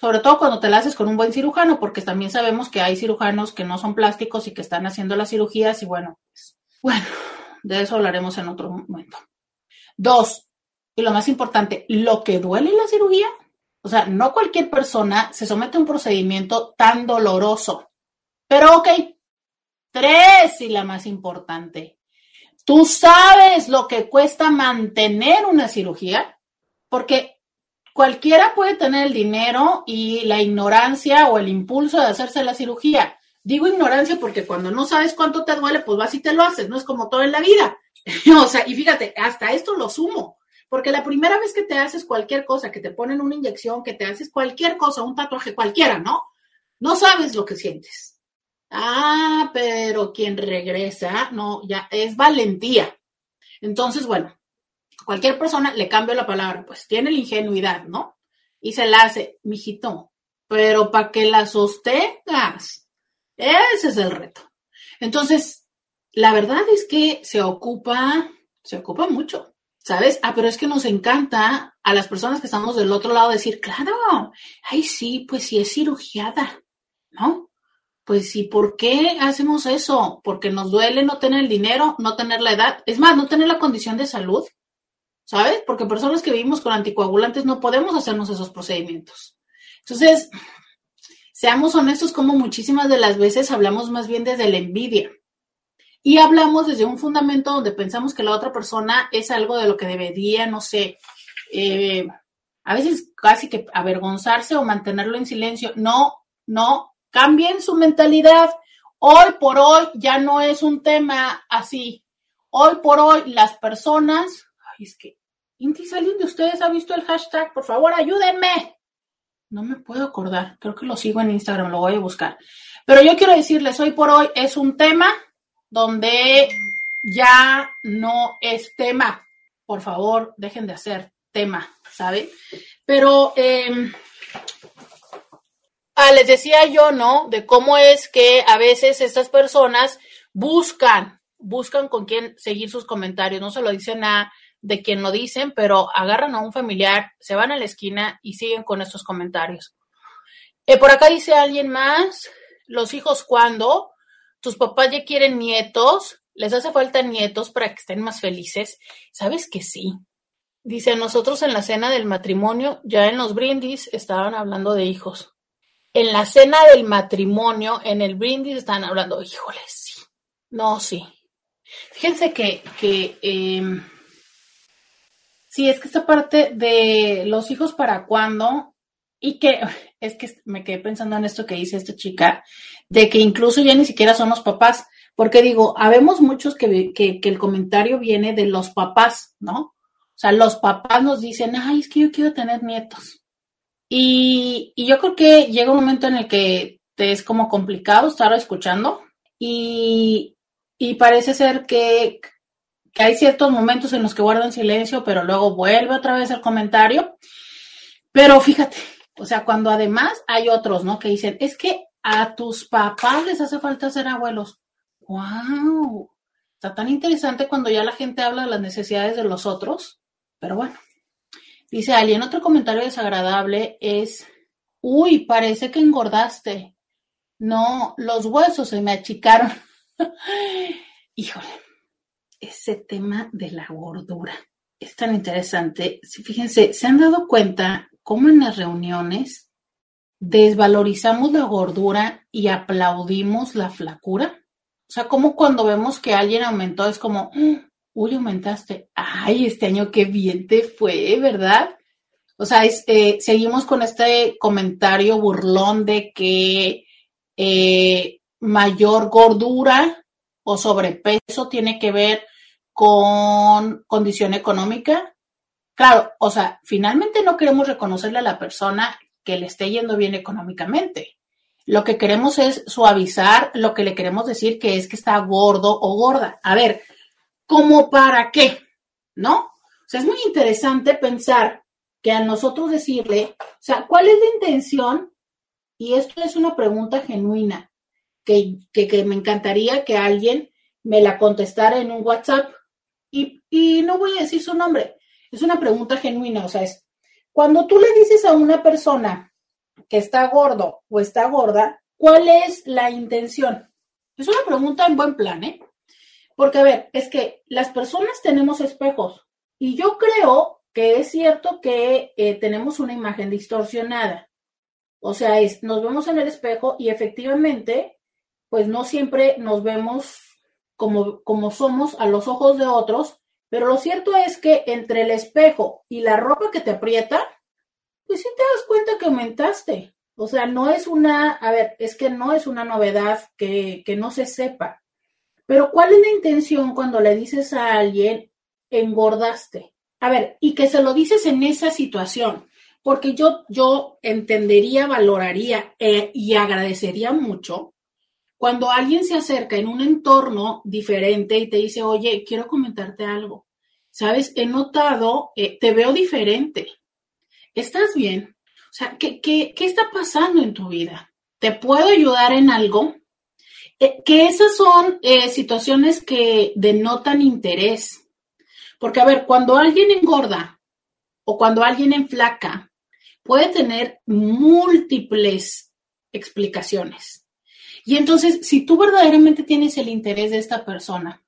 sobre todo cuando te la haces con un buen cirujano, porque también sabemos que hay cirujanos que no son plásticos y que están haciendo las cirugías y bueno, pues, bueno, de eso hablaremos en otro momento. Dos, y lo más importante, lo que duele la cirugía. O sea, no cualquier persona se somete a un procedimiento tan doloroso. Pero ok, tres y la más importante. ¿Tú sabes lo que cuesta mantener una cirugía? Porque cualquiera puede tener el dinero y la ignorancia o el impulso de hacerse la cirugía. Digo ignorancia porque cuando no sabes cuánto te duele, pues vas y te lo haces, no es como todo en la vida. o sea, y fíjate, hasta esto lo sumo. Porque la primera vez que te haces cualquier cosa, que te ponen una inyección, que te haces cualquier cosa, un tatuaje cualquiera, ¿no? No sabes lo que sientes. Ah, pero quien regresa, no, ya es valentía. Entonces, bueno, cualquier persona le cambio la palabra, pues tiene la ingenuidad, ¿no? Y se la hace, mijito, pero para que la sostengas, ese es el reto. Entonces, la verdad es que se ocupa, se ocupa mucho. ¿Sabes? Ah, pero es que nos encanta a las personas que estamos del otro lado decir, claro, ay, sí, pues sí es cirugiada, ¿no? Pues sí, ¿por qué hacemos eso? Porque nos duele no tener el dinero, no tener la edad, es más, no tener la condición de salud, ¿sabes? Porque personas que vivimos con anticoagulantes no podemos hacernos esos procedimientos. Entonces, seamos honestos como muchísimas de las veces hablamos más bien desde la envidia. Y hablamos desde un fundamento donde pensamos que la otra persona es algo de lo que debería, no sé, eh, a veces casi que avergonzarse o mantenerlo en silencio. No, no, cambien su mentalidad. Hoy por hoy ya no es un tema así. Hoy por hoy las personas, ay, es que, Inti, ¿alguien de ustedes ha visto el hashtag? Por favor, ayúdenme. No me puedo acordar, creo que lo sigo en Instagram, lo voy a buscar. Pero yo quiero decirles, hoy por hoy es un tema donde ya no es tema. Por favor, dejen de hacer tema, ¿sabe? Pero em, ah, les decía yo, ¿no? De cómo es que a veces estas personas buscan, buscan con quién seguir sus comentarios. No se lo dicen a de quien lo dicen, pero agarran a un familiar, se van a la esquina y siguen con estos comentarios. Eh, por acá dice alguien más, los hijos cuando, tus papás ya quieren nietos, les hace falta nietos para que estén más felices. ¿Sabes que sí? Dice, nosotros en la cena del matrimonio, ya en los brindis, estaban hablando de hijos. En la cena del matrimonio, en el brindis, estaban hablando, híjole, sí. No, sí. Fíjense que, que em, sí, es que esta parte de los hijos para cuándo, y que es que me quedé pensando en esto que dice esta chica, de que incluso ya ni siquiera son los papás, porque digo, habemos muchos que, que, el comentario viene de los papás, ¿no? O sea, los papás nos dicen, ay, es que yo quiero tener nietos. Y, y yo creo que llega un momento en el que te es como complicado estar escuchando y, y parece ser que, que, hay ciertos momentos en los que guardan silencio, pero luego vuelve otra vez el comentario. Pero fíjate, o sea, cuando además hay otros, ¿no? Que dicen, es que a tus papás les hace falta ser abuelos. ¡Wow! Está tan interesante cuando ya la gente habla de las necesidades de los otros. Pero bueno, dice alguien, otro comentario desagradable es, uy, parece que engordaste. No, los huesos se me achicaron. Híjole, ese tema de la gordura es tan interesante. Fíjense, ¿se han dado cuenta cómo en las reuniones desvalorizamos la gordura y aplaudimos la flacura? O sea, como cuando vemos que alguien aumentó, es como, mm, uy, aumentaste, ay, este año qué bien te fue, ¿verdad? O sea, eh, seguimos con este comentario burlón de que eh, mayor gordura o sobrepeso tiene que ver con condición económica. Claro, o sea, finalmente no queremos reconocerle a la persona que le esté yendo bien económicamente. Lo que queremos es suavizar lo que le queremos decir que es que está gordo o gorda. A ver, ¿Cómo para qué? ¿No? O sea, es muy interesante pensar que a nosotros decirle, o sea, ¿cuál es la intención? Y esto es una pregunta genuina que, que, me encantaría que alguien me la contestara en un WhatsApp. Y, y no voy a decir su nombre, es una pregunta genuina, o sea, es cuando tú le dices a una persona que está gordo o está gorda, ¿cuál es la intención? Es una pregunta en buen plan, ¿eh? Porque, a ver, es que las personas tenemos espejos y yo creo que es cierto que eh, tenemos una imagen distorsionada. O sea, es, nos vemos en el espejo y efectivamente, pues no siempre nos vemos como, como somos a los ojos de otros, pero lo cierto es que entre el espejo y la ropa que te aprieta, pues sí te das cuenta que aumentaste. O sea, no es una, a ver, es que no es una novedad que, que no se sepa. Pero ¿cuál es la intención cuando le dices a alguien, engordaste? A ver, y que se lo dices en esa situación, porque yo, yo entendería, valoraría eh, y agradecería mucho cuando alguien se acerca en un entorno diferente y te dice, oye, quiero comentarte algo. Sabes, he notado, eh, te veo diferente. ¿Estás bien? O sea, ¿qué, qué, ¿qué está pasando en tu vida? ¿Te puedo ayudar en algo? Eh, que esas son eh, situaciones que denotan interés. Porque, a ver, cuando alguien engorda o cuando alguien enflaca, puede tener múltiples explicaciones. Y entonces, si tú verdaderamente tienes el interés de esta persona,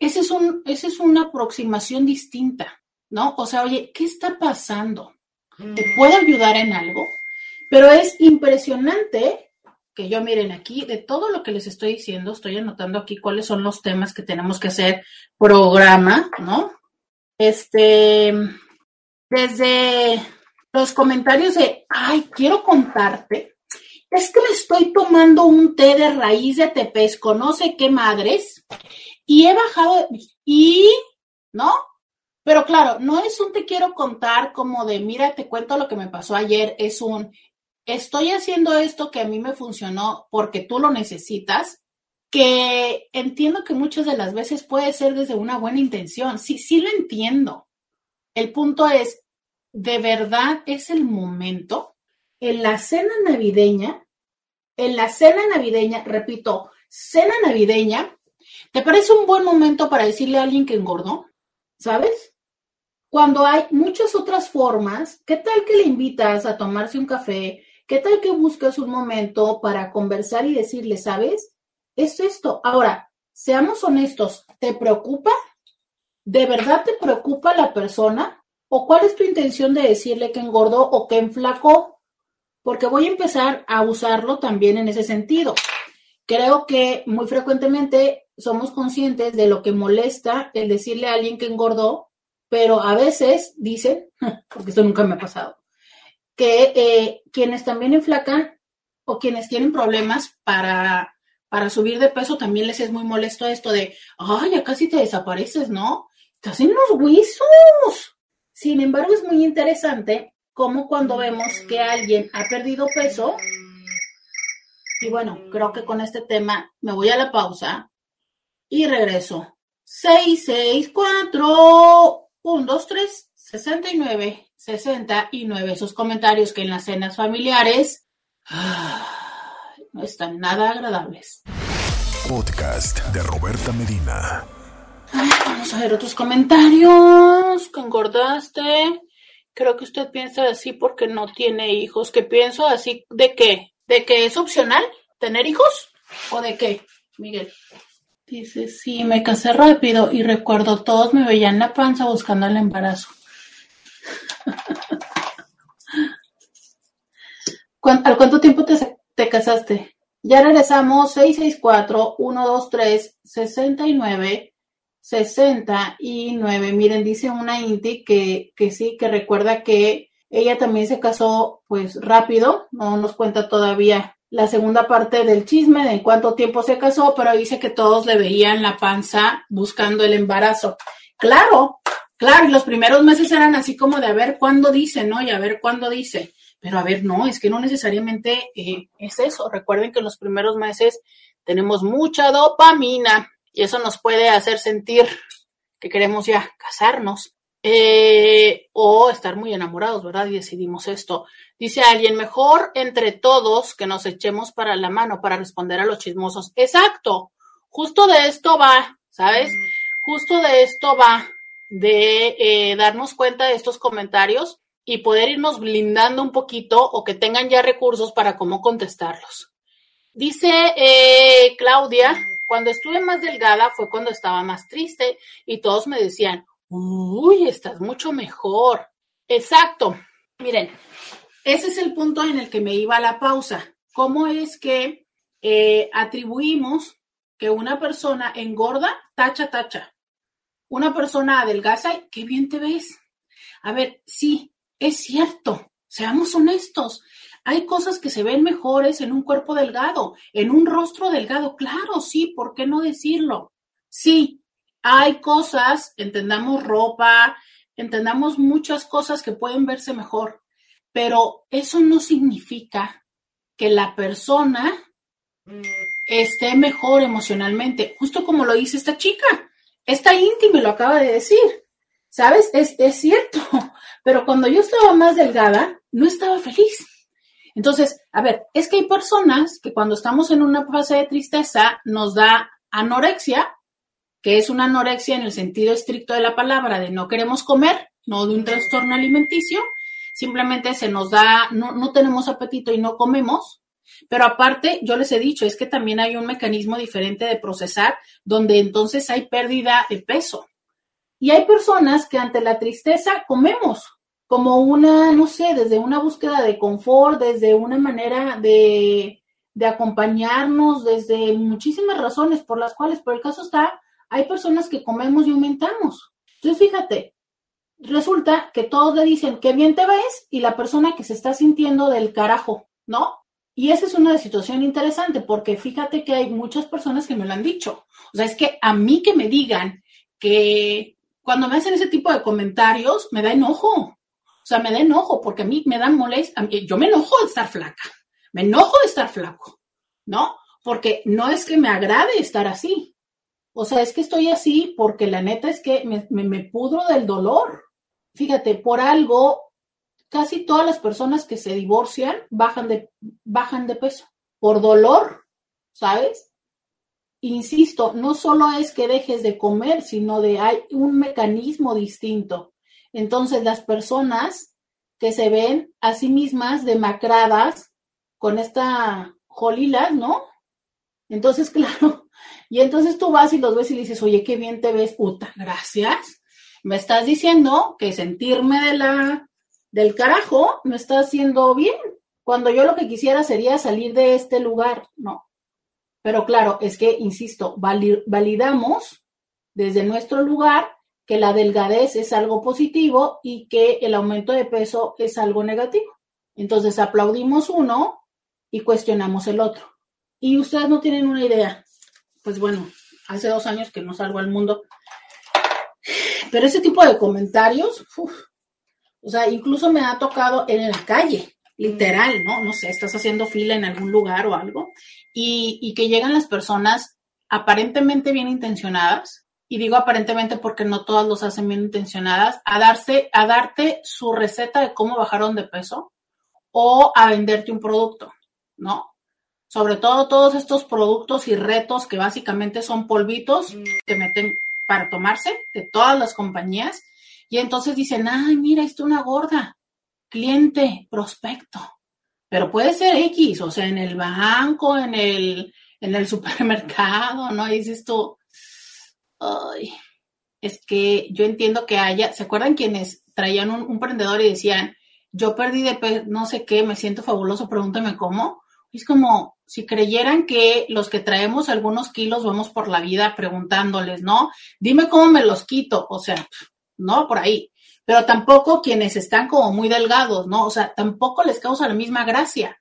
esa es, un, esa es una aproximación distinta, ¿no? O sea, oye, ¿qué está pasando? ¿Te puedo ayudar en algo? Pero es impresionante que yo miren aquí, de todo lo que les estoy diciendo, estoy anotando aquí cuáles son los temas que tenemos que hacer programa, ¿no? Este, desde los comentarios de, ay, quiero contarte, es que me estoy tomando un té de raíz de tepesco, no sé qué madres, y he bajado, y, ¿no? Pero claro, no es un te quiero contar como de, mira, te cuento lo que me pasó ayer, es un, estoy haciendo esto que a mí me funcionó porque tú lo necesitas, que entiendo que muchas de las veces puede ser desde una buena intención. Sí, sí lo entiendo. El punto es, de verdad es el momento en la cena navideña, en la cena navideña, repito, cena navideña, ¿te parece un buen momento para decirle a alguien que engordó? ¿Sabes? Cuando hay muchas otras formas, ¿qué tal que le invitas a tomarse un café, ¿Qué tal que buscas un momento para conversar y decirle, sabes, es esto? Ahora, seamos honestos, ¿te preocupa? ¿de verdad te preocupa la persona? ¿O cuál es tu intención de decirle que engordó o que enflacó? Porque voy a empezar a usarlo también en ese sentido. Creo que muy frecuentemente somos conscientes de lo que molesta el decirle a alguien que engordó, pero a veces dicen, porque esto nunca me ha pasado, que eh, quienes también enflacan o quienes tienen problemas para, para subir de peso también les es muy molesto esto de, ay, ya casi te desapareces, ¿no? Estás en los huesos. Sin embargo, es muy interesante cómo cuando vemos que alguien ha perdido peso, y bueno, creo que con este tema me voy a la pausa y regreso. 664 123 69 69. Esos comentarios que en las cenas familiares no están nada agradables. Podcast de Roberta Medina. vamos a ver otros comentarios. ¿Que engordaste? Creo que usted piensa así porque no tiene hijos. ¿Que pienso así de qué? ¿De que es opcional tener hijos? ¿O de qué, Miguel? Dice, sí, me casé rápido y recuerdo, todos me veían la panza buscando el embarazo. ¿Al cuánto tiempo te, te casaste? Ya regresamos, 664-123-69. 69. Miren, dice una Inti que, que sí, que recuerda que ella también se casó pues rápido, no nos cuenta todavía la segunda parte del chisme de cuánto tiempo se casó, pero dice que todos le veían la panza buscando el embarazo. Claro, claro, y los primeros meses eran así como de a ver cuándo dice, ¿no? Y a ver cuándo dice. Pero a ver, no, es que no necesariamente eh, es eso. Recuerden que en los primeros meses tenemos mucha dopamina y eso nos puede hacer sentir que queremos ya casarnos eh, o estar muy enamorados, ¿verdad? Y decidimos esto. Dice alguien, mejor entre todos que nos echemos para la mano para responder a los chismosos. Exacto, justo de esto va, ¿sabes? Justo de esto va, de eh, darnos cuenta de estos comentarios y poder irnos blindando un poquito o que tengan ya recursos para cómo contestarlos. Dice eh, Claudia, cuando estuve más delgada fue cuando estaba más triste y todos me decían, uy, estás mucho mejor. Exacto. Miren, ese es el punto en el que me iba la pausa. ¿Cómo es que eh, atribuimos que una persona engorda, tacha, tacha? Una persona adelgaza, qué bien te ves. A ver, sí, es cierto, seamos honestos. Hay cosas que se ven mejores en un cuerpo delgado, en un rostro delgado. Claro, sí, ¿por qué no decirlo? Sí, hay cosas, entendamos ropa, entendamos muchas cosas que pueden verse mejor, pero eso no significa que la persona esté mejor emocionalmente, justo como lo dice esta chica. Esta íntima lo acaba de decir. ¿Sabes? Es, es cierto. Pero cuando yo estaba más delgada, no estaba feliz. Entonces, a ver, es que hay personas que cuando estamos en una fase de tristeza nos da anorexia, que es una anorexia en el sentido estricto de la palabra, de no queremos comer, no de un trastorno alimenticio, simplemente se nos da, no, no tenemos apetito y no comemos. Pero aparte, yo les he dicho, es que también hay un mecanismo diferente de procesar, donde entonces hay pérdida de peso. Y hay personas que ante la tristeza comemos, como una, no sé, desde una búsqueda de confort, desde una manera de, de acompañarnos, desde muchísimas razones por las cuales, por el caso está, hay personas que comemos y aumentamos. Entonces, fíjate, resulta que todos le dicen que bien te ves y la persona que se está sintiendo del carajo, ¿no? Y esa es una situación interesante porque fíjate que hay muchas personas que me lo han dicho. O sea, es que a mí que me digan que cuando me hacen ese tipo de comentarios, me da enojo. O sea, me da enojo porque a mí me dan molestia. Yo me enojo de estar flaca, me enojo de estar flaco, ¿no? Porque no es que me agrade estar así. O sea, es que estoy así porque la neta es que me, me, pudro del dolor. Fíjate, por algo, casi todas las personas que se divorcian bajan de, bajan de peso. Por dolor, ¿sabes? Insisto, no solo es que dejes de comer, sino de hay un mecanismo distinto. Entonces, las personas que se ven a sí mismas demacradas con esta jolila, ¿no? Entonces, claro, Y entonces tú vas y los ves y dices, oye, qué bien te ves, puta, gracias. Me estás diciendo que sentirme de la, del carajo me está haciendo bien, cuando yo lo que quisiera sería salir de este lugar, no. Pero claro, es que, insisto, validamos desde nuestro lugar que la delgadez es algo positivo y que el aumento de peso es algo negativo. Entonces aplaudimos uno y cuestionamos el otro. Y ustedes no tienen una idea. Pues bueno, hace dos años que no salgo al mundo. Pero ese tipo de comentarios, o sea, incluso me ha tocado en la calle, literal, ¿no? No sé, estás haciendo fila en algún lugar o algo, y que llegan las personas aparentemente bien intencionadas, y digo aparentemente porque no todas los hacen bien intencionadas, a darse, a darte su receta de cómo bajaron de peso o a venderte un producto, ¿no? Sobre todo todos estos productos y retos que básicamente son polvitos que meten para tomarse de todas las compañías. Y entonces dicen, ay, mira, esto es una gorda, cliente, prospecto. Pero puede ser X, o sea, en el banco, en el, en el supermercado, ¿no? Y dices tú, ay, es que yo entiendo que haya, ¿se acuerdan quienes traían un, un prendedor y decían, yo perdí de no sé qué, me siento fabuloso, pregúntame cómo? Es como si creyeran que los que traemos algunos kilos vamos por la vida preguntándoles, ¿no? Dime cómo me los quito, o sea, no, por ahí. Pero tampoco quienes están como muy delgados, ¿no? O sea, tampoco les causa la misma gracia.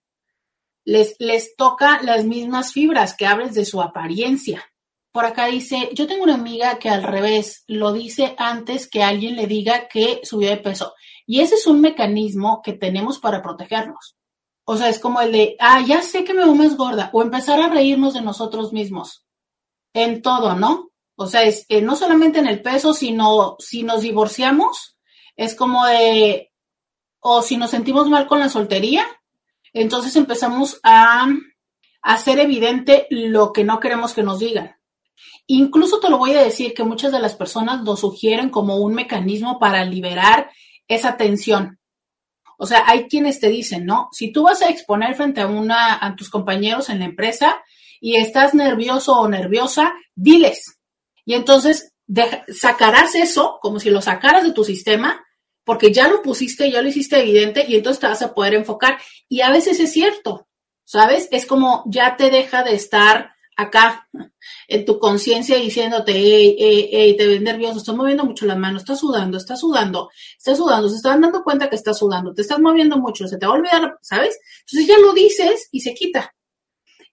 Les, les toca las mismas fibras que hables de su apariencia. Por acá dice, yo tengo una amiga que al revés lo dice antes que alguien le diga que subió de peso. Y ese es un mecanismo que tenemos para protegernos. O sea, es como el de, ah, ya sé que me veo más gorda, o empezar a reírnos de nosotros mismos. En todo, ¿no? O sea, es eh, no solamente en el peso, sino si nos divorciamos, es como de, o si nos sentimos mal con la soltería, entonces empezamos a hacer evidente lo que no queremos que nos digan. Incluso te lo voy a decir que muchas de las personas lo sugieren como un mecanismo para liberar esa tensión. O sea, hay quienes te dicen, ¿no? Si tú vas a exponer frente a una a tus compañeros en la empresa y estás nervioso o nerviosa, diles. Y entonces sacarás eso como si lo sacaras de tu sistema, porque ya lo pusiste, ya lo hiciste evidente y entonces te vas a poder enfocar. Y a veces es cierto, ¿sabes? Es como ya te deja de estar acá en tu conciencia diciéndote, hey, hey, hey, te ves nervioso, estás moviendo mucho las manos, estás sudando, estás sudando, estás sudando, se están dando cuenta que estás sudando, te estás moviendo mucho, se te va a olvidar, ¿sabes? Entonces ya lo dices y se quita.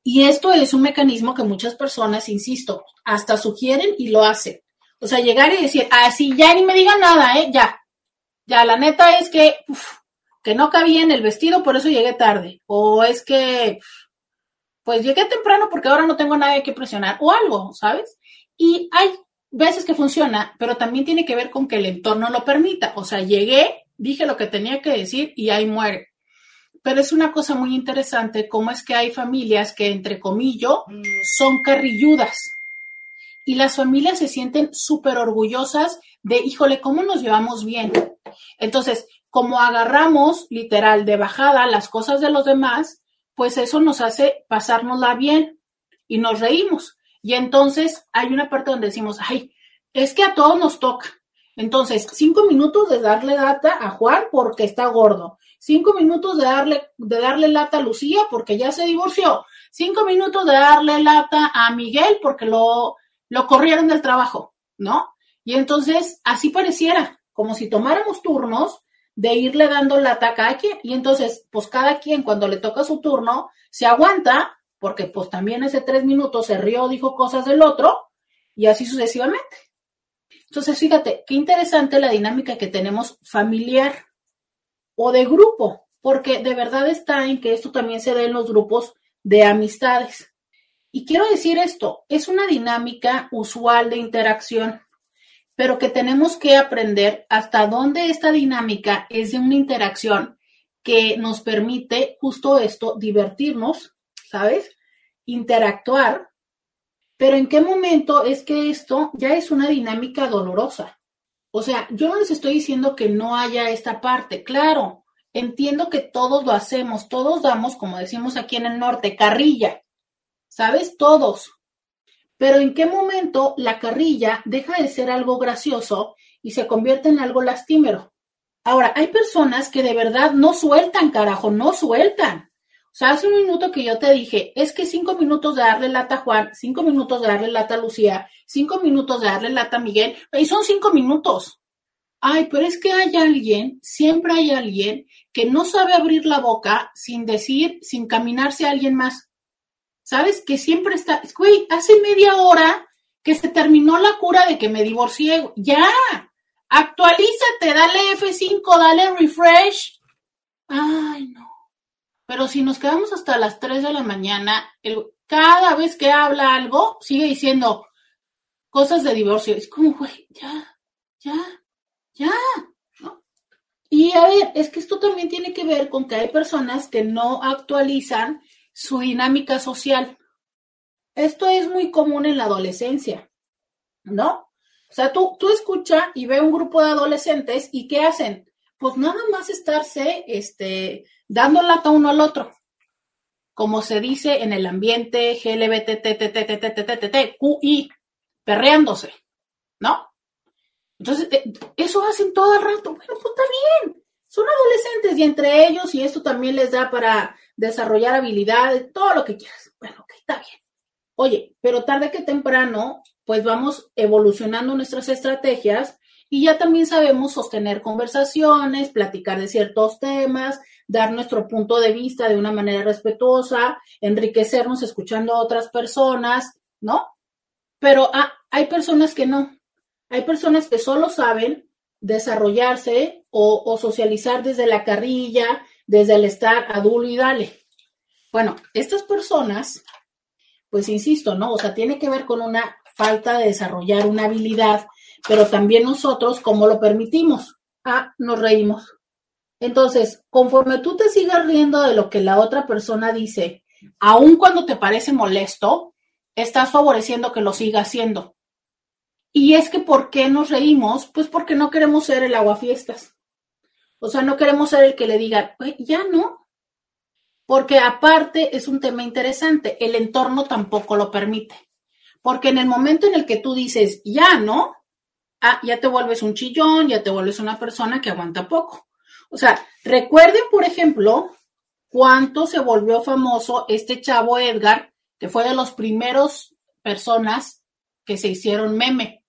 Y esto es un mecanismo que muchas personas, insisto, hasta sugieren y lo hacen. O sea, llegar y decir, ah, sí, ya ni me digan nada, ¿eh? Ya. Ya, la neta es que, que no cabía en el vestido, por eso llegué tarde. O es que, pues llegué temprano porque ahora no tengo nadie que presionar o algo, ¿sabes? Y hay veces que funciona, pero también tiene que ver con que el entorno lo permita. O sea, llegué, dije lo que tenía que decir y ahí muere. Pero es una cosa muy interesante cómo es que hay familias que, entre comillas, son carrilludas. Y las familias se sienten súper orgullosas de, híjole, ¿cómo nos llevamos bien? Entonces, como agarramos literal de bajada las cosas de los demás, pues eso nos hace pasárnosla bien y nos reímos. Y entonces hay una parte donde decimos, ay, es que a todos nos toca. Entonces, cinco minutos de darle lata a Juan porque está gordo. Cinco minutos de darle, de darle lata a Lucía porque ya se divorció. Cinco minutos de darle lata a Miguel porque lo, lo corrieron del trabajo, ¿no? Y entonces, así pareciera, como si tomáramos turnos de irle dando lata a cada quien. Y entonces, pues cada quien cuando le toca su turno, se aguanta, porque pues también ese tres minutos se rió, dijo cosas del otro, y así sucesivamente. Entonces, fíjate, qué interesante la dinámica que tenemos familiar o de grupo, porque de verdad está en que esto también se da en los grupos de amistades. Y quiero decir esto, es una dinámica usual de interacción pero que tenemos que aprender hasta dónde esta dinámica es de una interacción que nos permite justo esto, divertirnos, ¿sabes? Interactuar, pero en qué momento es que esto ya es una dinámica dolorosa. O sea, yo no les estoy diciendo que no haya esta parte, claro, entiendo que todos lo hacemos, todos damos, como decimos aquí en el norte, carrilla, ¿sabes? Todos. Pero ¿en qué momento la carrilla deja de ser algo gracioso y se convierte en algo lastimero? Ahora, hay personas que de verdad no sueltan, carajo, no sueltan. O sea, hace un minuto que yo te dije, es que cinco minutos de darle lata a Juan, cinco minutos de darle lata a Lucía, cinco minutos de darle lata a Miguel, y son cinco minutos. Ay, pero es que hay alguien, siempre hay alguien que no sabe abrir la boca sin decir, sin caminarse a alguien más. ¿Sabes? Que siempre está, güey, hace media hora que se terminó la cura de que me divorcié. Ya, actualízate, dale F5, dale refresh. Ay, no. Pero si nos quedamos hasta las 3 de la mañana, el, cada vez que habla algo, sigue diciendo cosas de divorcio. Es como, güey, ya, ya, ya, ¿no? Y a ver, es que esto también tiene que ver con que hay personas que no actualizan su dinámica social. Esto es muy común en la adolescencia, ¿no? O sea, tú, tú escucha y ve un grupo de adolescentes y ¿qué hacen? Pues nada más estarse, este, dando lata uno al otro. Como se dice en el ambiente GLBTTTTTTTTQI, perreándose, ¿no? Entonces, eh, eso hacen todo el rato. Bueno, pues está bien. Son adolescentes y entre ellos, y esto también les da para desarrollar habilidades, todo lo que quieras. Bueno, ok, está bien. Oye, pero tarde que temprano, pues vamos evolucionando nuestras estrategias y ya también sabemos sostener conversaciones, platicar de ciertos temas, dar nuestro punto de vista de una manera respetuosa, enriquecernos escuchando a otras personas, ¿no? Pero ah, hay personas que no, hay personas que solo saben desarrollarse o, socializar desde la carrilla, desde el estar adulto y dale. Bueno, estas personas, pues insisto, ¿no? O sea, tiene que ver con una falta de desarrollar una habilidad, pero también nosotros, ¿cómo lo permitimos? Ah, nos reímos. Entonces, conforme tú te sigas riendo de lo que la otra persona dice, aun cuando te parece molesto, estás favoreciendo que lo siga haciendo. Y es que, ¿por qué nos reímos? Pues porque no queremos ser el aguafiestas. O sea, no queremos ser el que le diga, ya no. Porque aparte es un tema interesante, el entorno tampoco lo permite. Porque en el momento en el que tú dices, ya no, ah, ya te vuelves un chillón, ya te vuelves una persona que aguanta poco. O sea, recuerden, por ejemplo, cuánto se volvió famoso este chavo Edgar, que fue de los primeros personas que se hicieron meme.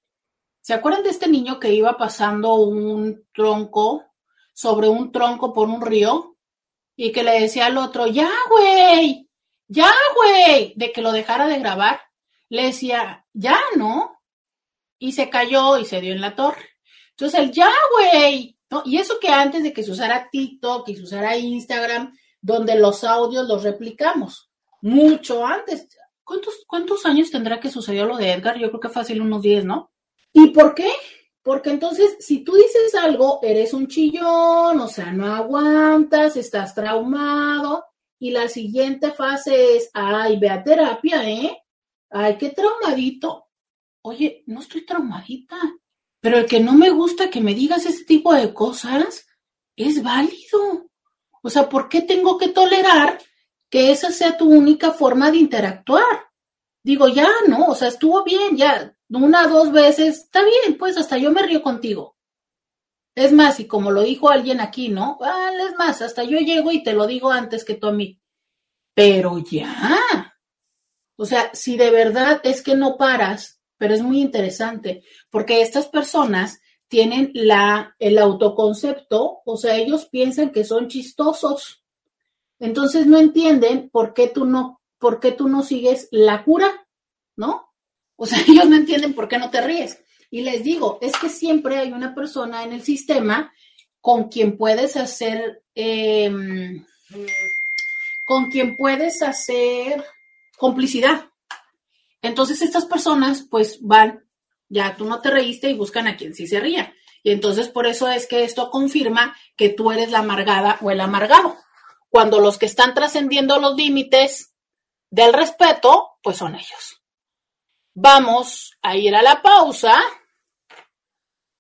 ¿Se acuerdan de este niño que iba pasando un tronco sobre un tronco por un río y que le decía al otro, ya, güey, ya, güey, de que lo dejara de grabar? Le decía, ya, ¿no? Y se cayó y se dio en la torre. Entonces el ya, güey, ¿no? Y eso que antes de que se usara TikTok y se usara Instagram, donde los audios los replicamos, mucho antes, ¿Cuántos, años tendrá que sucedió lo de Edgar? Yo creo que fácil unos 10, ¿no? ¿Y por qué? Porque entonces, si tú dices algo, eres un chillón, o sea, no aguantas, estás traumado, y la siguiente fase es, ay, ve a terapia, ¿eh? Ay, qué traumadito. Oye, no estoy traumadita, pero el que no me gusta que me digas ese tipo de cosas es válido. O sea, ¿por qué tengo que tolerar que esa sea tu única forma de interactuar. Digo, ya, no, o sea, estuvo bien, ya, una, dos veces, está bien, pues hasta yo me río contigo. Es más, y como lo dijo alguien aquí, ¿no? Ah, es más, hasta yo llego y te lo digo antes que tú a mí. Pero ya. O sea, si de verdad es que no paras, pero es muy interesante, porque estas personas tienen la, el autoconcepto, o sea, ellos piensan que son chistosos. Entonces no entienden por qué tú no, por qué tú no sigues la cura, ¿no? O sea, ellos no entienden por qué no te ríes. Y les digo, es que siempre hay una persona en el sistema con quien puedes hacer, em, con quien puedes hacer complicidad. Entonces estas personas pues van, ya tú no te reíste y buscan a quien sí se ría. Y entonces por eso es que esto confirma que tú eres la amargada o el amargado cuando los que están trascendiendo los límites del respeto, pues son ellos. Vamos a ir a la pausa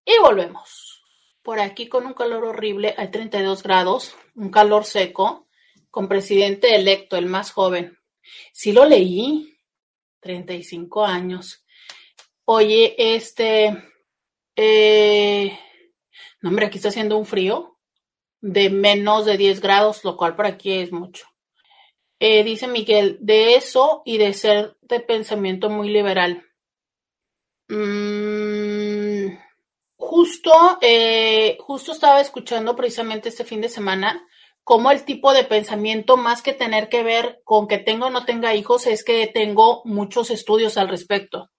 y volvemos. Por aquí con un calor horrible, hay 32 grados, un calor seco, con presidente electo, el más joven. Sí lo leí, 35 años. Oye, este, eh, no, hombre, aquí está haciendo un frío de menos de 10 grados, lo cual para aquí es mucho. Eh, dice Miguel, de eso y de ser de pensamiento muy liberal. Mm, justo, eh, justo estaba escuchando precisamente este fin de semana cómo el tipo de pensamiento, más que tener que ver con que tenga o no tenga hijos, es que tengo muchos estudios al respecto.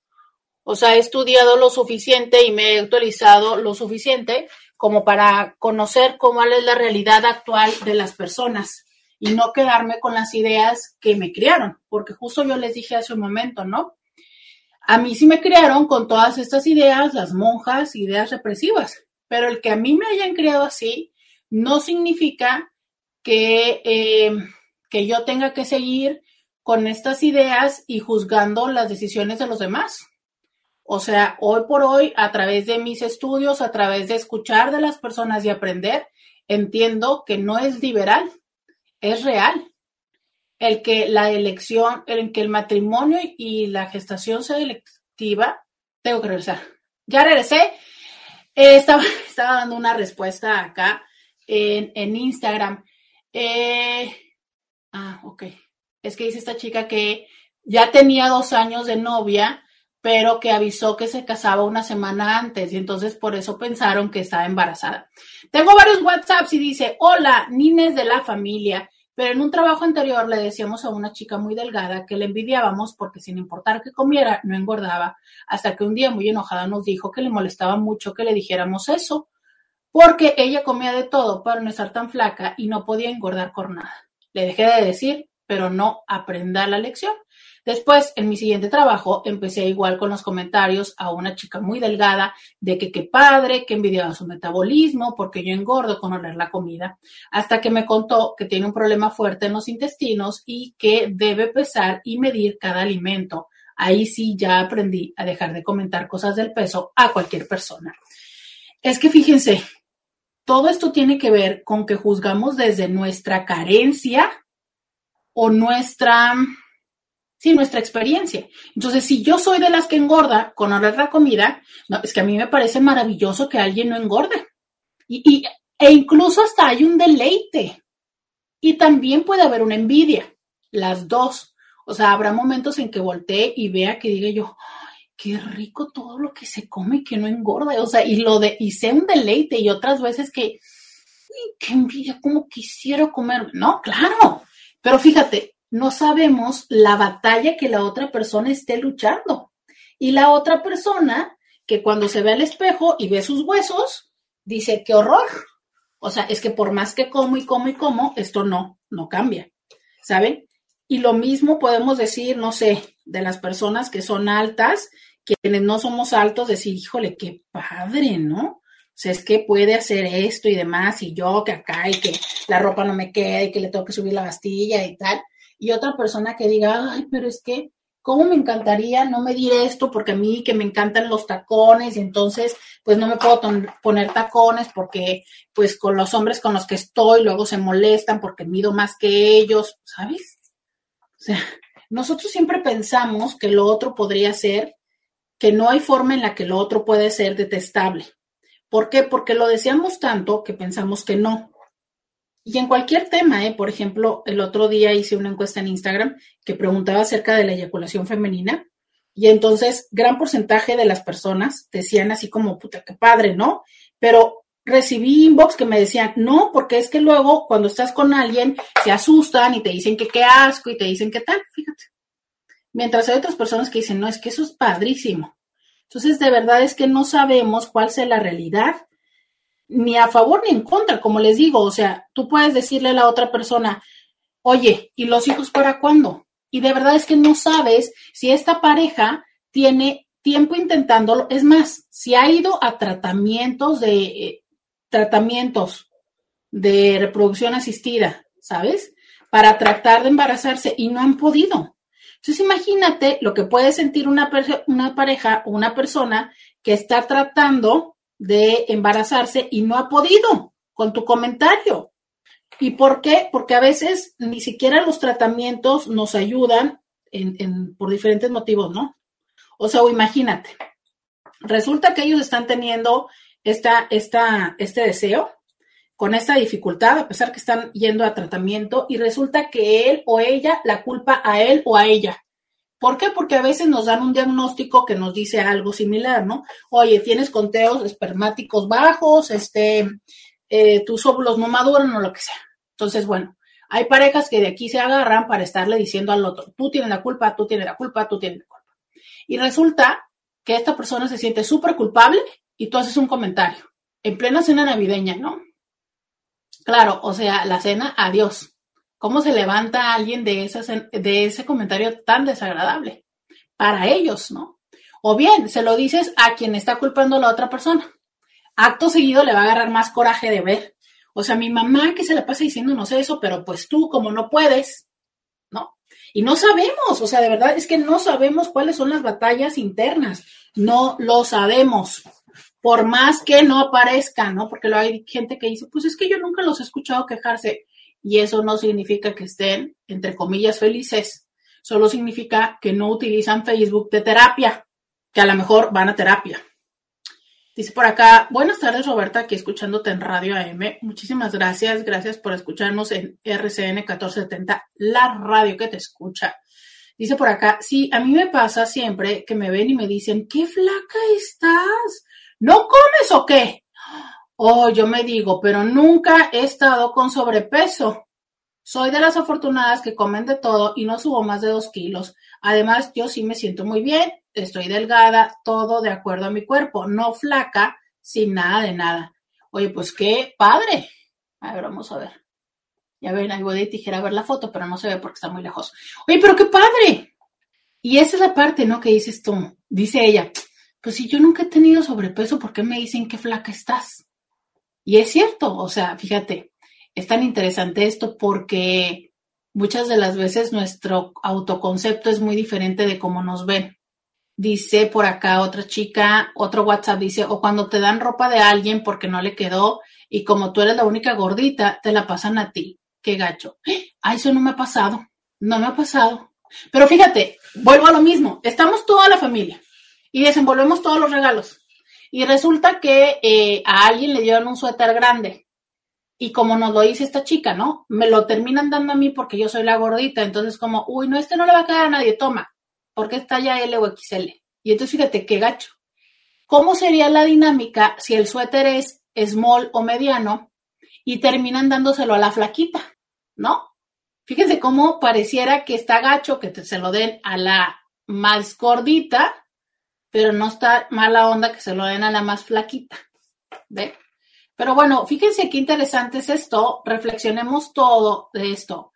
O sea, he estudiado lo suficiente y me he actualizado lo suficiente como para conocer cómo es la realidad actual de las personas y no quedarme con las ideas que me criaron, porque justo yo les dije hace un momento, ¿no? A mí sí me criaron con todas estas ideas, las monjas, ideas represivas, pero el que a mí me hayan criado así no significa que, eh, que yo tenga que seguir con estas ideas y juzgando las decisiones de los demás. O sea, hoy por hoy, a través de mis estudios, a través de escuchar de las personas y aprender, entiendo que no es liberal, es real. El que la elección, el que el matrimonio y la gestación sea electiva, tengo que regresar. Ya regresé. Eh, estaba, estaba dando una respuesta acá en, en Instagram. Eh, ah, ok. Es que dice esta chica que ya tenía dos años de novia pero que avisó que se casaba una semana antes y entonces por eso pensaron que estaba embarazada. Tengo varios WhatsApps y dice, hola, Nines de la familia, pero en un trabajo anterior le decíamos a una chica muy delgada que le envidiábamos porque sin importar que comiera, no engordaba, hasta que un día muy enojada nos dijo que le molestaba mucho que le dijéramos eso, porque ella comía de todo para no estar tan flaca y no podía engordar por nada. Le dejé de decir, pero no aprenda la lección. Después, en mi siguiente trabajo, empecé igual con los comentarios a una chica muy delgada de que qué padre, que envidiaba su metabolismo porque yo engordo con oler la comida, hasta que me contó que tiene un problema fuerte en los intestinos y que debe pesar y medir cada alimento. Ahí sí ya aprendí a dejar de comentar cosas del peso a cualquier persona. Es que fíjense, todo esto tiene que ver con que juzgamos desde nuestra carencia o nuestra sí, nuestra experiencia. Entonces, si yo soy de las que engorda con oler la comida, es que a mí me parece maravilloso que alguien no engorde. Y, e incluso hasta hay un deleite. Y también puede haber una envidia, las dos. O sea, habrá momentos en que voltee y vea que diga yo, qué rico todo lo que se come y que no engorda. O sea, y lo de, y sea un deleite, y otras veces que, qué envidia, cómo quisiera comer. No, claro. Pero fíjate, no sabemos la batalla que la otra persona esté luchando. Y la otra persona que cuando se ve al espejo y ve sus huesos, dice, qué horror. O sea, es que por más que como y como y como, esto no, no cambia. ¿Saben? Y lo mismo podemos decir, no sé, de las personas que son altas, quienes no somos altos, decir, híjole, qué padre, ¿no? O sea, es que puede hacer esto y demás, y yo que acá, y que la ropa no me queda, y que le tengo que subir la bastilla y tal y otra persona que diga, ay, pero es que, ¿cómo me encantaría no medir esto? Porque a mí que me encantan los tacones y entonces, pues no me puedo poner tacones porque, pues con los hombres con los que estoy, luego se molestan porque mido más que ellos, ¿sabes? O sea, nosotros siempre pensamos que lo otro podría ser, que no hay forma en la que lo otro puede ser detestable. ¿Por qué? Porque lo deseamos tanto que pensamos que no. Y en cualquier tema, ¿eh? por ejemplo, el otro día hice una encuesta en Instagram que preguntaba acerca de la eyaculación femenina y entonces gran porcentaje de las personas decían así como, puta, qué padre, ¿no? Pero recibí inbox que me decían, no, porque es que luego cuando estás con alguien se asustan y te dicen que qué asco y te dicen qué tal, fíjate. Mientras hay otras personas que dicen, no, es que eso es padrísimo. Entonces, de verdad es que no sabemos cuál es la realidad ni a favor ni en contra, como les digo, o sea, tú puedes decirle a la otra persona, oye, ¿y los hijos para cuándo? Y de verdad es que no sabes si esta pareja tiene tiempo intentándolo. Es más, si ha ido a tratamientos de eh, tratamientos de reproducción asistida, ¿sabes? Para tratar de embarazarse y no han podido. Entonces imagínate lo que puede sentir una, una pareja o una persona que está tratando de embarazarse y no ha podido con tu comentario. ¿Y por qué? Porque a veces ni siquiera los tratamientos nos ayudan por diferentes motivos, ¿no? O sea, imagínate, resulta que ellos están teniendo esta, esta, este deseo con esta dificultad, a pesar que están yendo a tratamiento, y resulta que él o ella la culpa a él o a ella. ¿Por qué? Porque a veces nos dan un diagnóstico que nos dice algo similar, ¿no? Oye, tienes conteos espermáticos bajos, este, eh, tus óvulos no maduran o lo que sea. Entonces, bueno, hay parejas que de aquí se agarran para estarle diciendo al otro, tú tienes la culpa, tú tienes la culpa, tú tienes la culpa. Y resulta que esta persona se siente súper culpable y tú haces un comentario en plena cena navideña, ¿no? Claro, o sea, la cena, adiós. ¿Cómo se levanta alguien de, de ese comentario tan desagradable? Para ellos, ¿no? O bien, se lo dices a quien está culpando a la otra persona. Acto seguido le va a agarrar más coraje de ver. O sea, mi mamá que se le pasa diciéndonos eso, pero pues tú, como no puedes, ¿no? Y no sabemos, o sea, de verdad es que no sabemos cuáles son las batallas internas. No lo sabemos por más que no aparezcan, ¿no? Porque hay gente que dice, pues es que yo nunca los he escuchado quejarse y eso no significa que estén, entre comillas, felices, solo significa que no utilizan Facebook de terapia, que a lo mejor van a terapia. Dice por acá, buenas tardes Roberta, aquí escuchándote en Radio AM. Muchísimas gracias, gracias por escucharnos en RCN 1470, la radio que te escucha. Dice por acá, sí, a mí me pasa siempre que me ven y me dicen, qué flaca estás, ¿No comes o qué? Oh, yo me digo, pero nunca he estado con sobrepeso. Soy de las afortunadas que comen de todo y no subo más de dos kilos. Además, yo sí me siento muy bien, estoy delgada, todo de acuerdo a mi cuerpo, no flaca, sin nada de nada. Oye, pues qué padre. A ver, vamos a ver. Ya ven, ahí voy de tijera a ver la foto, pero no se ve porque está muy lejos. Oye, pero qué padre. Y esa es la parte, ¿no? Que dices tú. Dice ella, pues si yo nunca he tenido sobrepeso, ¿por qué me dicen qué flaca estás? Y es cierto, o sea, fíjate, es tan interesante esto porque muchas de las veces nuestro autoconcepto es muy diferente de cómo nos ven. Dice por acá otra chica, otro WhatsApp dice, o cuando te dan ropa de alguien porque no le quedó y como tú eres la única gordita, te la pasan a ti. Qué gacho. Ay, eso no me ha pasado. No me ha pasado. Pero fíjate, vuelvo a lo mismo. Estamos toda la familia y desenvolvemos todos los regalos. Y resulta que eh, a alguien le dieron un suéter grande. Y como nos lo dice esta chica, ¿no? Me lo terminan dando a mí porque yo soy la gordita. Entonces, como, uy, no, este no le va a quedar a nadie, toma, porque está ya L o XL. Y entonces, fíjate qué gacho. ¿Cómo sería la dinámica si el suéter es small o mediano y terminan dándoselo a la flaquita, ¿no? Fíjense cómo pareciera que está gacho que se lo den a la más gordita pero no está mala onda que se lo den a la más flaquita. ¿Ve? Pero bueno, fíjense qué interesante es esto. Reflexionemos todo de esto.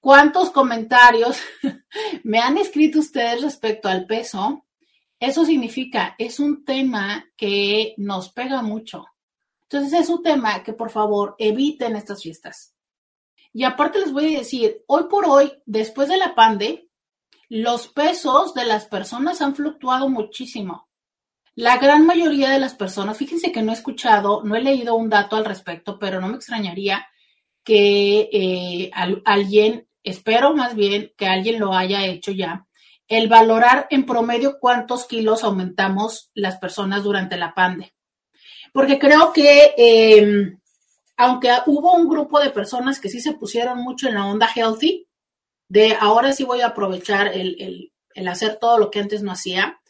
¿Cuántos comentarios me han escrito ustedes respecto al peso? Eso significa, es un tema que nos pega mucho. Entonces es un tema que por favor eviten estas fiestas. Y aparte les voy a decir, hoy por hoy, después de la pandemia, los pesos de las personas han fluctuado muchísimo. La gran mayoría de las personas, fíjense que no he escuchado, no he leído un dato al respecto, pero no me extrañaría que eh, alguien, espero más bien que alguien lo haya hecho ya, el valorar en promedio cuántos kilos aumentamos las personas durante la pandemia. Porque creo que em, aunque hubo un grupo de personas que sí se pusieron mucho en la onda healthy, de ahora sí voy a aprovechar el, hacer todo lo que antes no hacía,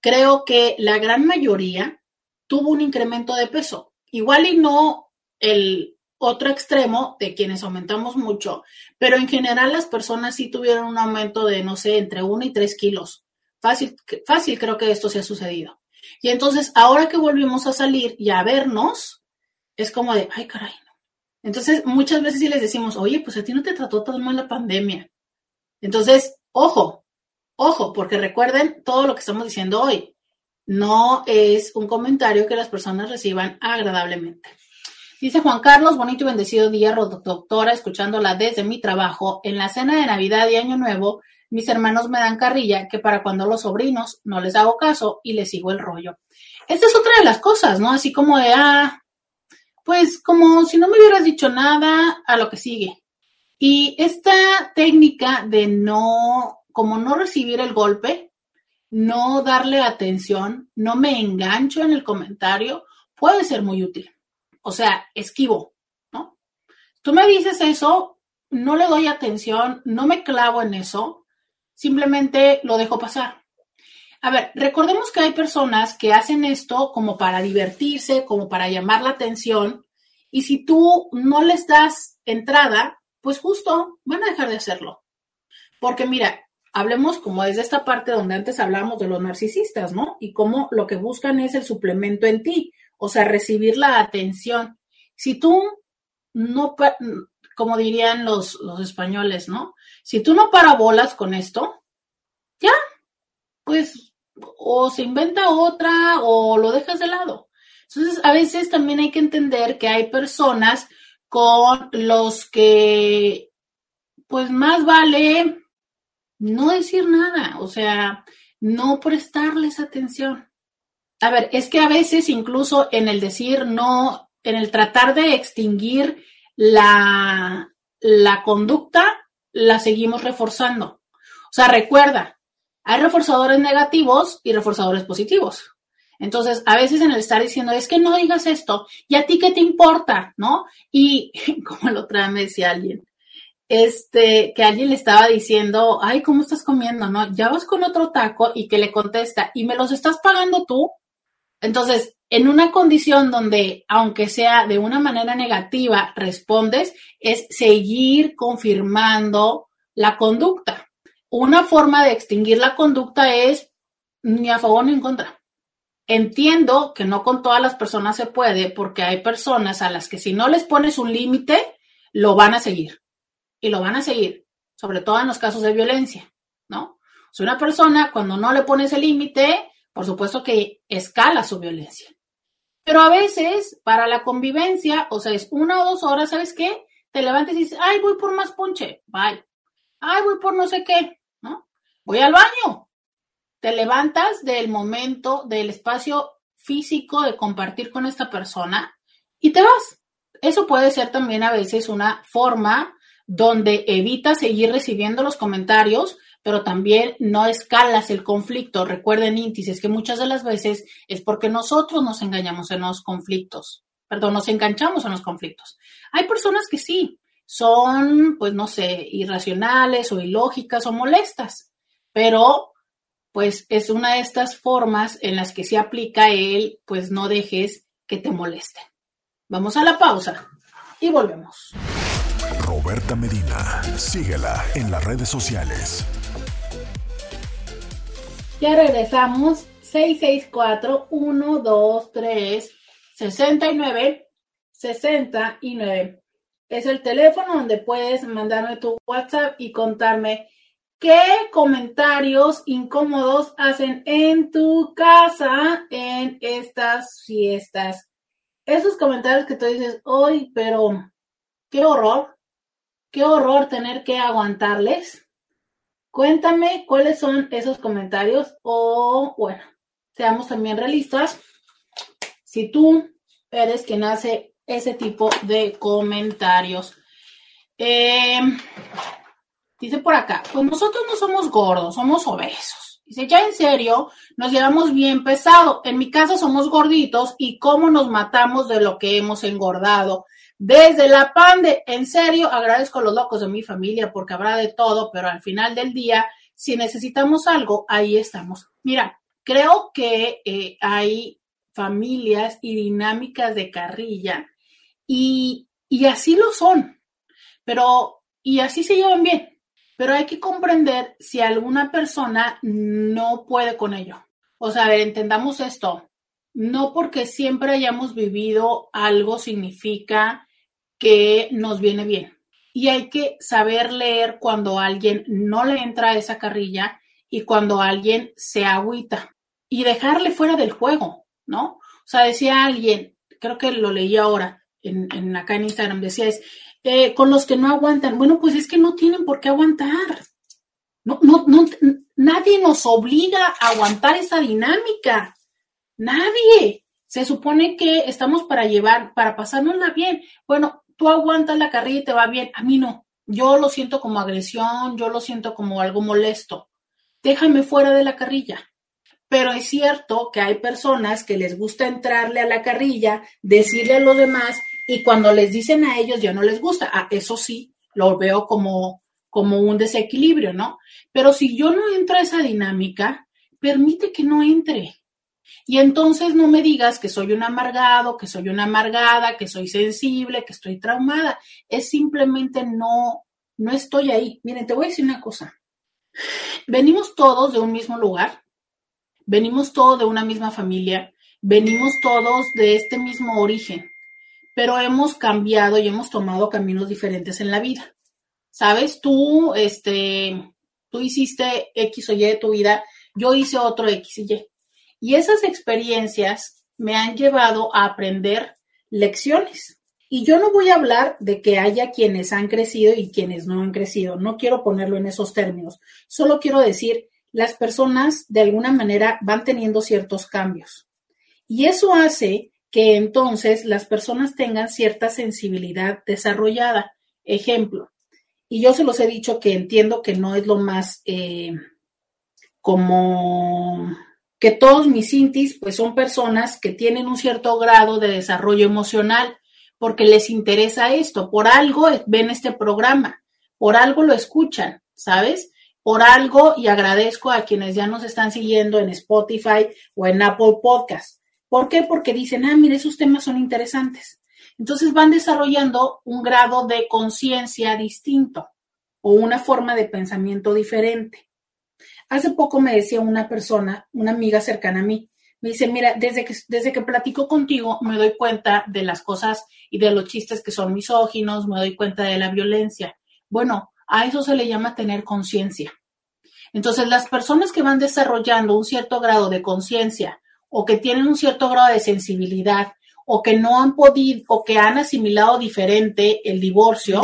creo que la gran mayoría tuvo un incremento de peso. Igual y no el otro extremo de quienes aumentamos mucho, pero en general las personas sí tuvieron un aumento de, no sé, entre 1 y 3 kilos. Fácil, fácil creo que esto se ha sucedido. Y entonces, ahora que volvimos a salir y a vernos, es como de, ay, caray. Entonces, muchas veces sí les decimos, oye, pues a ti no te trató tan mal la pandemia. Entonces, ojo, ojo, porque recuerden todo lo que estamos diciendo hoy. No es un comentario que las personas reciban agradablemente. Dice Juan Carlos, bonito y bendecido día, doctora, escuchándola desde mi trabajo. En la cena de Navidad y Año Nuevo, mis hermanos me dan carrilla que para cuando los sobrinos no les hago caso y les sigo el rollo. Esta es otra de las cosas, ¿no? Así como de, ah, pues como si no me hubieras dicho nada a lo que sigue. Y esta técnica de no como no recibir el golpe, no darle atención, no me engancho en el comentario, puede ser muy útil. O sea, esquivo, ¿no? Tú me dices eso, no le doy atención, no me clavo en eso, simplemente lo dejo pasar. A ver, recordemos que hay personas que hacen esto como para divertirse, como para llamar la atención, y si tú no les das entrada, pues justo van a dejar de hacerlo. Porque mira, hablemos como desde esta parte donde antes hablamos de los narcisistas, ¿no? Y cómo lo que buscan es el suplemento en ti, o sea, recibir la atención. Si tú no, como dirían los, los españoles, ¿no? Si tú no parabolas con esto, ya, pues o se inventa otra o lo dejas de lado. Entonces, a veces también hay que entender que hay personas con los que, pues más vale no decir nada, o sea, no prestarles atención. A ver, es que a veces incluso en el decir no, en el tratar de extinguir la, la conducta, la seguimos reforzando. O sea, recuerda, hay reforzadores negativos y reforzadores positivos. Entonces, a veces en el estar diciendo, es que no digas esto, ¿y a ti qué te importa? ¿No? Y como lo otra me decía alguien, este, que alguien le estaba diciendo, ay, ¿cómo estás comiendo? ¿No? Ya vas con otro taco y que le contesta, ¿y me los estás pagando tú? Entonces, en una condición donde, aunque sea de una manera negativa, respondes, es seguir confirmando la conducta. Una forma de extinguir la conducta es ni a favor ni en contra. Entiendo que no con todas las personas se puede porque hay personas a las que si no les pones un límite, lo van a seguir y lo van a seguir, sobre todo en los casos de violencia, ¿no? Sea, una persona cuando no le pones el límite, por supuesto que escala su violencia. Pero a veces, para la convivencia, o sea, es una o dos horas, ¿sabes qué? Te levantas y dices, ay, voy por más ponche, bye. Ay, voy por no sé qué, ¿no? Voy al baño. Te levantas del momento, del espacio físico de compartir con esta persona y te vas. Eso puede ser también a veces una forma donde evitas seguir recibiendo los comentarios, pero también no escalas el conflicto. Recuerden, índices, que muchas de las veces es porque nosotros nos engañamos en los conflictos, perdón, nos enganchamos en los conflictos. Hay personas que sí, son, pues no sé, irracionales o ilógicas o molestas, pero pues es una de estas formas en las que se aplica el, pues no dejes que te moleste. Vamos a la pausa y volvemos. Roberta Medina. Síguela en las redes sociales. Ya regresamos. 664-123-69. 69. Es el teléfono donde puedes mandarme tu WhatsApp y contarme qué comentarios incómodos hacen en tu casa en estas fiestas. Esos comentarios que tú dices, hoy, pero qué horror, Qué horror tener que aguantarles. Cuéntame cuáles son esos comentarios o, bueno, seamos también realistas. Si tú eres quien hace ese tipo de comentarios. Em, dice por acá, pues nosotros no somos gordos, somos obesos. Dice, ya en serio, nos llevamos bien pesado. En mi caso somos gorditos y cómo nos matamos de lo que hemos engordado. Desde la pande, en serio, agradezco a los locos de mi familia porque habrá de todo, pero al final del día, si necesitamos algo, ahí estamos. Mira, creo que eh, hay familias y dinámicas de carrilla y, y así lo son, pero y así se llevan bien, pero hay que comprender si alguna persona no puede con ello. O sea, a ver, entendamos esto. No porque siempre hayamos vivido algo significa que nos viene bien. Y hay que saber leer cuando alguien no le entra esa carrilla y cuando alguien se agüita y dejarle fuera del juego, ¿no? O sea, decía alguien, creo que lo leí ahora en, en acá en Instagram, decía es, con los que no aguantan, bueno, pues es que no tienen por qué aguantar. No, no, no, nadie nos obliga a aguantar esa dinámica. Nadie. Se supone que estamos para llevar, para pasárnosla bien. Bueno, tú aguantas la carrilla y te va bien, a mí no, yo lo siento como agresión, yo lo siento como algo molesto. Déjame fuera de la carrilla. Pero es cierto que hay personas que les gusta entrarle a la carrilla, decirle a los demás y cuando les dicen a ellos ya no les gusta. Ah, eso sí, lo veo como, como un desequilibrio, ¿no? Pero si yo no entro a esa dinámica, permite que no entre. Y entonces no me digas que soy un amargado, que soy una amargada, que soy sensible, que estoy traumada. Es simplemente no, no estoy ahí. Miren, te voy a decir una cosa. Venimos todos de un mismo lugar, venimos todos de una misma familia, venimos todos de este mismo origen, pero hemos cambiado y hemos tomado caminos diferentes en la vida. ¿Sabes? Tú, este, tú hiciste X o Y de tu vida, yo hice otro X y Y. Y esas experiencias me han llevado a aprender lecciones. Y yo no voy a hablar de que haya quienes han crecido y quienes no han crecido. No quiero ponerlo en esos términos. Solo quiero decir, las personas de alguna manera van teniendo ciertos cambios. Y eso hace que entonces las personas tengan cierta sensibilidad desarrollada. Ejemplo, y yo se los he dicho que entiendo que no es lo más eh, como que todos mis intis pues son personas que tienen un cierto grado de desarrollo emocional porque les interesa esto, por algo ven este programa, por algo lo escuchan, ¿sabes? Por algo y agradezco a quienes ya nos están siguiendo en Spotify o en Apple Podcast. ¿Por qué? Porque dicen, ah, mire, esos temas son interesantes. Entonces van desarrollando un grado de conciencia distinto o una forma de pensamiento diferente. Hace poco me decía una persona, una amiga cercana a mí, me dice, mira, desde que, desde que platico contigo me doy cuenta de las cosas y de los chistes que son misóginos, me doy cuenta de la violencia. Bueno, a eso se le llama tener conciencia. Entonces, las personas que van desarrollando un cierto grado de conciencia o que tienen un cierto grado de sensibilidad o que no han podido o que han asimilado diferente el divorcio,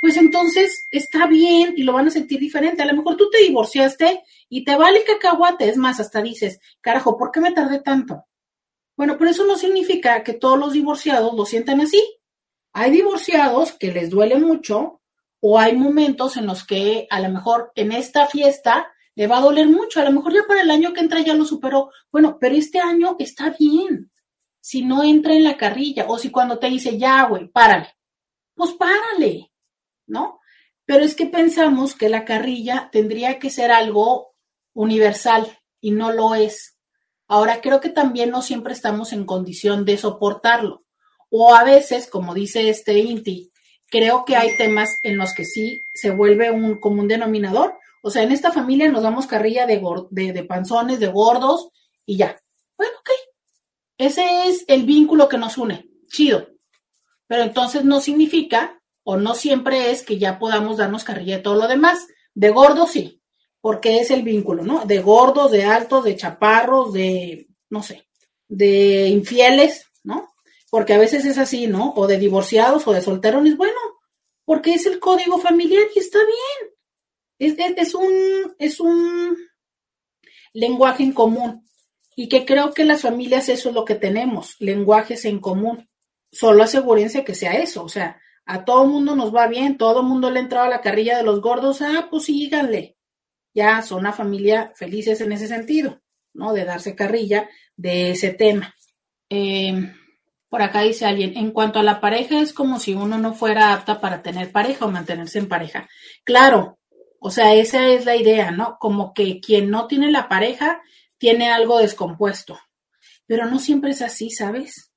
pues entonces está bien y lo van a sentir diferente. A lo mejor tú te divorciaste y te vale cacahuate, es más, hasta dices, carajo, ¿por qué me tardé tanto? Bueno, pero eso no significa que todos los divorciados lo sientan así. Hay divorciados que les duele mucho o hay momentos en los que a lo mejor en esta fiesta le va a doler mucho, a lo mejor ya para el año que entra ya lo superó. Bueno, pero este año está bien. Si no entra en la carrilla o si cuando te dice, ya, güey, párale, pues párale ¿no? Pero es que pensamos que la carrilla tendría que ser algo universal y no lo es. Ahora creo que también no siempre estamos en condición de soportarlo. O a veces, como dice este Inti, creo que hay temas en los que sí se vuelve un común denominador. O sea, en esta familia nos damos carrilla de, de, de panzones, de gordos y ya. Bueno, ok. Ese es el vínculo que nos une. Chido. Pero entonces no significa o no siempre es que ya podamos darnos carrilla de todo lo demás. De gordos sí, porque es el vínculo, ¿no? De gordos, de altos, de chaparros, de, no sé, de infieles, ¿no? Porque a veces es así, ¿no? O de divorciados o de solterones, bueno, porque es el código familiar y está bien. Es, es, un, es un lenguaje en común y que creo que las familias eso es lo que tenemos, lenguajes en común. Solo asegúrense que sea eso, o sea, a todo mundo nos va bien, todo mundo le ha entrado a la carrilla de los gordos, ah, pues síganle. Ya son una familia felices en ese sentido, ¿no? De darse carrilla de ese tema. Em, por acá dice alguien, en cuanto a la pareja, es como si uno no fuera apta para tener pareja o mantenerse en pareja. Claro, o sea, esa es la idea, ¿no? Como que quien no tiene la pareja tiene algo descompuesto. Pero no siempre es así, ¿sabes?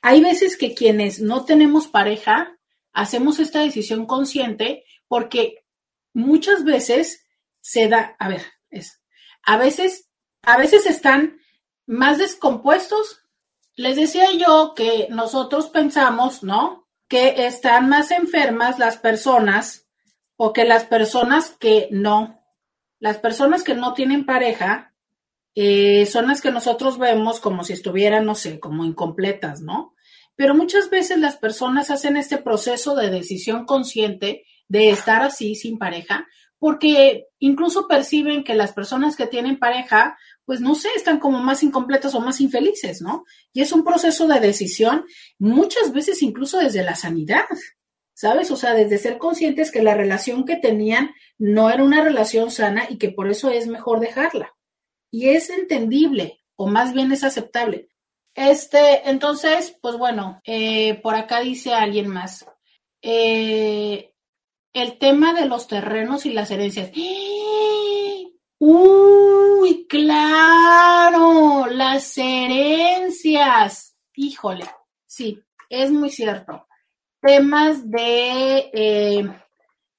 Hay veces que quienes no tenemos pareja hacemos esta decisión consciente porque muchas veces se da, a ver, es, a veces, a veces están más descompuestos. Les decía yo que nosotros pensamos, ¿no? Que están más enfermas las personas o que las personas que no. Las personas que no tienen pareja eh, son las que nosotros vemos como si estuvieran, no sé, como incompletas, ¿no? Pero muchas veces las personas hacen este proceso de decisión consciente de estar así sin pareja, porque incluso perciben que las personas que tienen pareja, pues no sé, están como más incompletas o más infelices, ¿no? Y es un proceso de decisión muchas veces incluso desde la sanidad, ¿sabes? O sea, desde ser conscientes que la relación que tenían no era una relación sana y que por eso es mejor dejarla. Y es entendible, o más bien es aceptable. Este, entonces, pues bueno, eh, por acá dice alguien más. Eh, el tema de los terrenos y las herencias. Uy, claro, las herencias. Híjole, sí, es muy cierto. Temas de eh,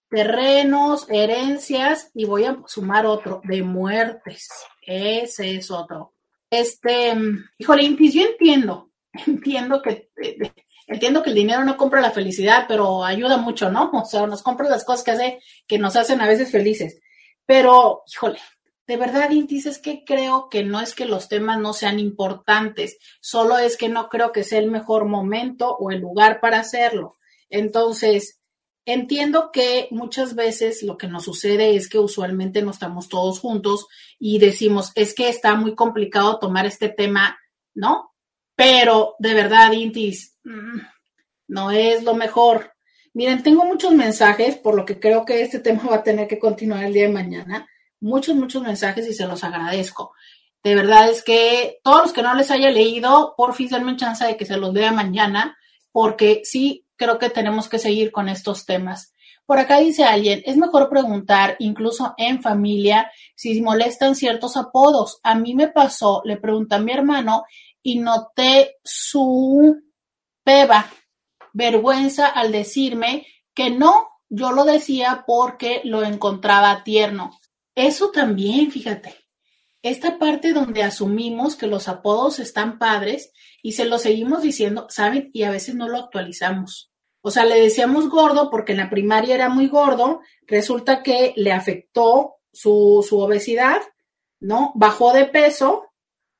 terrenos, herencias, y voy a sumar otro, de muertes. Ese es otro. Este, híjole, yo entiendo, entiendo que, eh, entiendo que el dinero no compra la felicidad, pero ayuda mucho, ¿no? O sea, nos compra las cosas que hace, que nos hacen a veces felices. Pero, híjole, de verdad, Intis, es que creo que no es que los temas no sean importantes, solo es que no creo que sea el mejor momento o el lugar para hacerlo. Entonces, Entiendo que muchas veces lo que nos sucede es que usualmente no estamos todos juntos y decimos, es que está muy complicado tomar este tema, ¿no? Pero de verdad, Intis, mm, no es lo mejor. Miren, tengo muchos mensajes, por lo que creo que este tema va a tener que continuar el día de mañana. Muchos, muchos mensajes y se los agradezco. De verdad es que todos los que no les haya leído, por fin denme chance de que se los vea mañana, porque sí, creo que tenemos que seguir con estos temas. Por acá dice alguien, es mejor preguntar, incluso en familia, si molestan ciertos apodos. A mí me pasó, le pregunté a mi hermano y noté su peba, vergüenza al decirme que no, yo lo decía porque lo encontraba tierno. Eso también, fíjate, esta parte donde asumimos que los apodos están padres y se lo seguimos diciendo, ¿saben? Y a veces no lo actualizamos. O sea, le decíamos gordo porque en la primaria era muy gordo, resulta que le afectó su, su obesidad, ¿no? Bajó de peso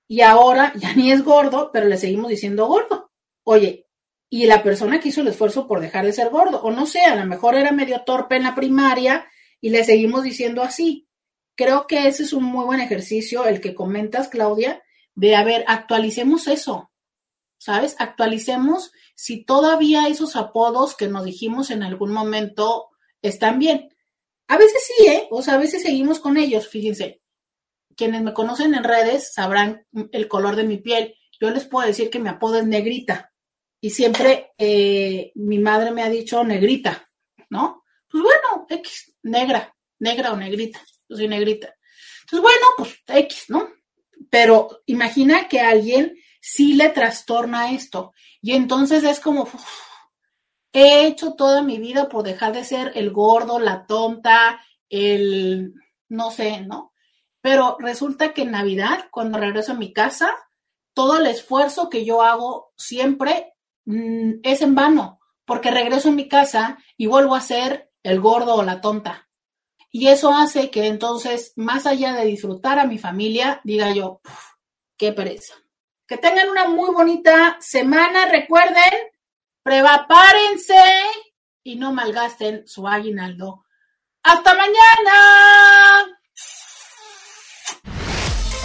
y ahora ya ni es gordo, pero le seguimos diciendo gordo. Oye, y la persona que hizo el esfuerzo por dejar de ser gordo, o no sé, a lo mejor era medio torpe en la primaria y le seguimos diciendo así. Creo que ese es un muy buen ejercicio, el que comentas, Claudia, de, a ver, actualicemos eso, ¿sabes? Actualicemos si todavía esos apodos que nos dijimos en algún momento están bien. A veces sí, ¿eh? O sea, a veces seguimos con ellos, fíjense. Quienes me conocen en redes sabrán el color de mi piel. Yo les puedo decir que mi apodo es negrita. Y siempre eh, mi madre me ha dicho negrita, ¿no? Pues bueno, X, negra, negra o negrita. Yo soy negrita. Entonces, bueno, pues X, ¿no? Pero imagina que alguien sí le trastorna esto. Y entonces es como, he hecho toda mi vida por dejar de ser el gordo, la tonta, el, no sé, ¿no? Pero resulta que en Navidad, cuando regreso a mi casa, todo el esfuerzo que yo hago siempre mm, es en vano, porque regreso a mi casa y vuelvo a ser el gordo o la tonta. Y eso hace que entonces, más allá de disfrutar a mi familia, diga yo, qué pereza. Que tengan una muy bonita semana. Recuerden, prepárense y no malgasten su aguinaldo. ¡Hasta mañana!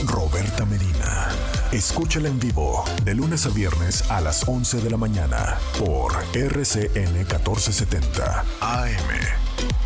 Roberta Medina. Escúchala en vivo de lunes a viernes a las 11 de la mañana por RCN 1470 AM.